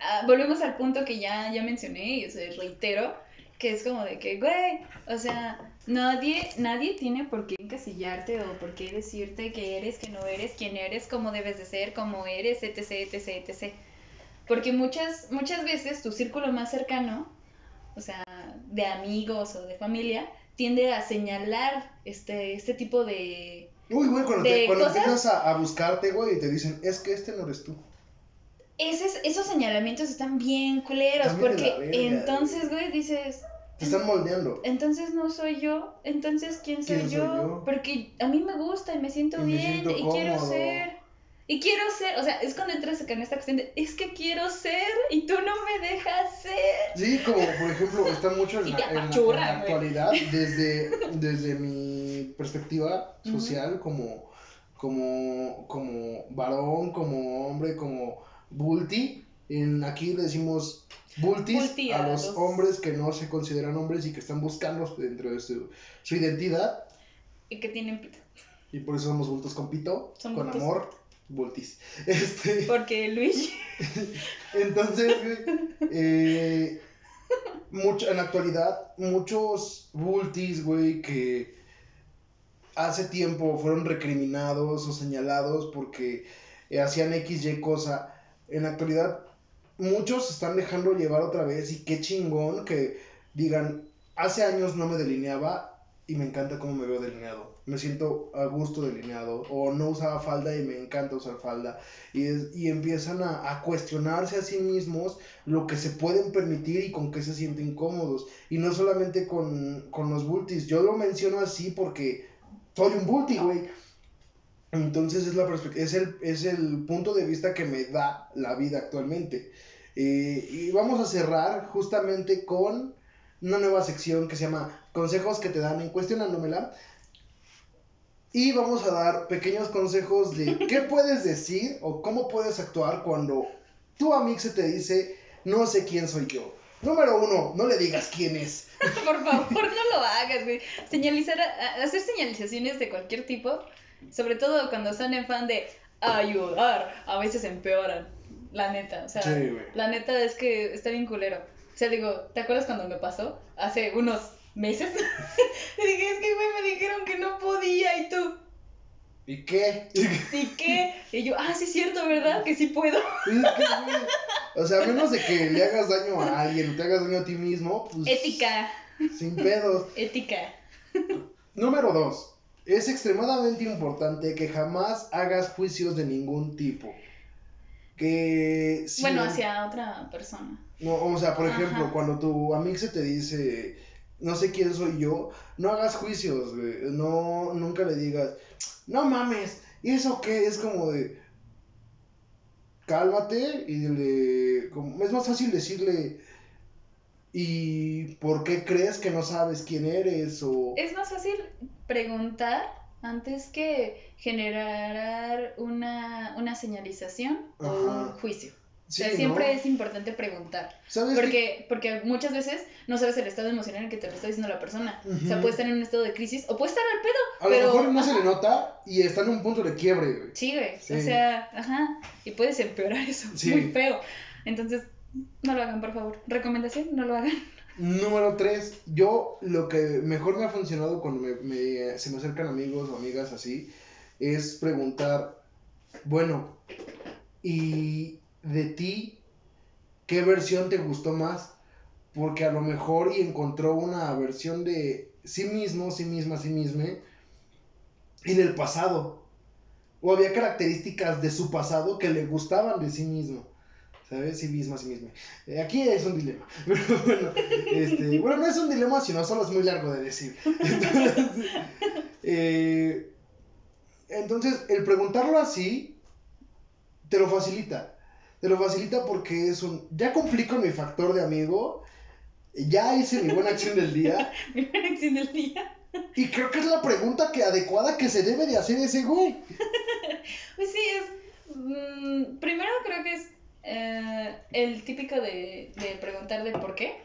ah, volvemos al punto que ya, ya mencioné y o sea, reitero, que es como de que, güey, o sea, nadie, nadie tiene por qué encasillarte o por qué decirte que eres, que no eres, quién eres, cómo debes de ser, cómo eres, etc, etc, etc. Porque muchas, muchas veces tu círculo más cercano, o sea, de amigos o de familia, tiende a señalar este, este tipo de... Uy, güey, cuando, ¿De te, cuando cosas? empiezas a, a buscarte, güey, y te dicen, es que este no eres tú. Esos, esos señalamientos están bien culeros, porque verga, entonces, güey, dices, Te están moldeando. entonces no soy yo, entonces ¿quién soy, ¿Quién soy yo? Porque a mí me gusta y me siento Y me bien siento y quiero ser. Y quiero ser, o sea, es cuando entras en esta cuestión de, es que quiero ser y tú no me dejas ser. Sí, como por ejemplo, está mucho en la, te en la- en apachurra, la güey. actualidad, (laughs) desde, desde mi perspectiva social, como, como, como varón, como hombre, como bulti. En, aquí le decimos bultis Bulti a los hombres que no se consideran hombres y que están buscando dentro de su, su identidad. Y que tienen pito. Y por eso somos bultos con pito, Son con bultos. amor, bultis. (laughs) Este, Porque Luigi. (laughs) entonces, güey, eh, mucho, en la actualidad, muchos bultis, güey, que hace tiempo fueron recriminados o señalados porque hacían X, Y cosa, en la actualidad muchos están dejando llevar otra vez y qué chingón que digan, hace años no me delineaba y me encanta cómo me veo delineado. Me siento a gusto delineado. O no usaba falda y me encanta usar falda. Y, es- y empiezan a, a cuestionarse a sí mismos lo que se pueden permitir y con qué se sienten cómodos. Y no solamente con, con los bultis. Yo lo menciono así porque soy un bulti, güey. Entonces es, la es, el, es el punto de vista que me da la vida actualmente. Eh, y vamos a cerrar justamente con una nueva sección que se llama Consejos que te dan en Cuestionándomela. Y vamos a dar pequeños consejos de (laughs) qué puedes decir o cómo puedes actuar cuando tu amigo se te dice, no sé quién soy yo. Número uno, no le digas quién es. (laughs) Por favor, no lo hagas, güey. Señalizar, hacer señalizaciones de cualquier tipo, sobre todo cuando son en fan de ayudar, a veces empeoran. La neta, o sea, Sí, la neta es que está bien culero. O sea, digo, ¿te acuerdas cuando me pasó? Hace unos meses. Le (laughs) dije, es que, güey, me dijeron que no podía y tú, ¿Y qué? ¿y qué? Y yo, ah, sí es cierto, ¿verdad? Que sí puedo. (laughs) Es que, güey, O sea, a menos de que le hagas daño a alguien o te hagas daño a ti mismo, pues. Ética, Sin pedos. ética. Número dos. Es extremadamente importante que jamás hagas juicios de ningún tipo. Que si Bueno, en- hacia otra persona. No, o sea, por ejemplo, Ajá. cuando tu amigo se te dice, no sé quién soy yo, no hagas juicios, güey. No, nunca le digas, no mames, ¿y eso qué? Es como de, cálmate y dile, como, es más fácil decirle, ¿y por qué crees que no sabes quién eres? O, Es más fácil preguntar antes que generar una, una señalización o un juicio. O sea, ¿no? siempre es importante preguntar. ¿Sabes? Porque, porque muchas veces no sabes el estado emocional en que te lo está diciendo la persona. O sea, puede estar en un estado de crisis o puede estar al pedo. A pero, lo mejor no se ajá. le nota y está en un punto de quiebre, güey. Sí, güey. Sí. O sea, ajá. Y puedes empeorar eso. Sí. Muy feo. Entonces, no lo hagan, por favor. Recomendación, no lo hagan. Número 3, yo lo que mejor me ha funcionado cuando me, se me acercan amigos o amigas así, es preguntar, bueno, ¿y de ti qué versión te gustó más? Porque a lo mejor y encontró una versión de sí mismo, sí misma, sí misma, y del pasado. O había características de su pasado que le gustaban de sí mismo. ¿Sabes? Sí misma, sí misma. Eh, aquí es un dilema. (laughs) Pero bueno, este, bueno, no es un dilema, sino solo es muy largo de decir. (laughs) Entonces, eh, entonces, el preguntarlo así te lo facilita. Te lo facilita porque es un. Ya cumplí con mi factor de amigo. Ya hice mi buena acción del día. (laughs) Mi reacción del día. Y creo que es la pregunta que adecuada que se debe de hacer ese güey. Pues sí, es. mm, primero creo que es eh, el típico de, de preguntar de por qué.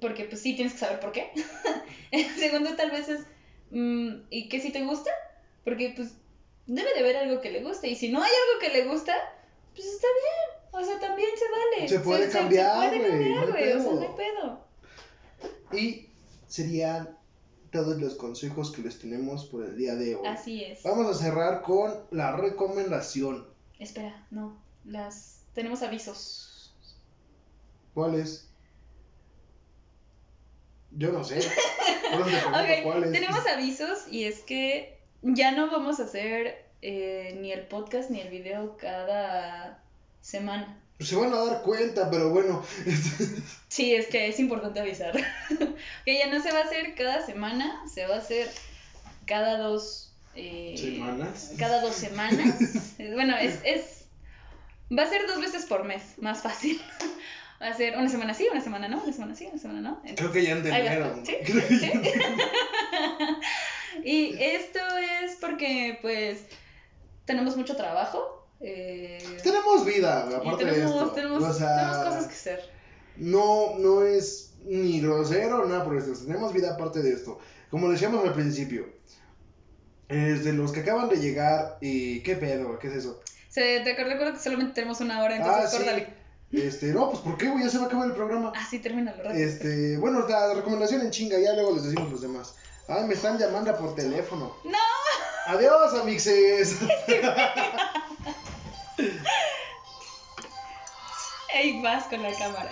Porque pues sí tienes que saber por qué. (laughs) el segundo tal vez es. mm, ¿Y qué si te gusta? Porque pues debe de haber algo que le guste. Y si no hay algo que le gusta, pues está bien. O sea, también se vale. Se puede cambiar, Se, puede güey, cambiar, no güey. O sea, no hay pedo. Y serían todos los consejos que les tenemos por el día de hoy. Así es. Vamos a cerrar con la recomendación. Espera, no. Las. Tenemos avisos. ¿Cuál es? Yo no sé. (laughs) Por eso te pregunto Ok, cuál es. tenemos avisos y es que ya no vamos a hacer eh, ni el podcast ni el video cada semana. Se van a dar cuenta, pero bueno. (laughs) Sí, es que es importante avisar. (laughs) que ya no se va a hacer cada semana, se va a hacer cada dos eh, ¿Semanas? Cada dos semanas. Bueno, es, es. Va a ser dos veces por mes, más fácil. (laughs) Va a ser una semana sí, una semana no, una semana sí, una semana no. Creo que ya entendieron. ¿Sí? ¿Sí? (laughs) Y esto es porque, pues, tenemos mucho trabajo. eh, Tenemos vida, aparte de tenemos, esto. tenemos, o sea, tenemos cosas que hacer. no, no es ni grosero, nada por esto. Tenemos vida aparte de esto. Como decíamos al principio, es de los que acaban de llegar y qué pedo, qué es eso. Se, te recuerdo que solamente tenemos una hora, entonces ah, sí. Este, no, pues ¿por qué, güey? Ya se va a acabar el programa. Ah, sí, termina rápido. Este, bueno, la recomendación en chinga, ya luego les decimos los demás. Ay, me están llamando por teléfono. ¡No! Adiós, amixes. (laughs) (laughs) Ey, vas con la cámara.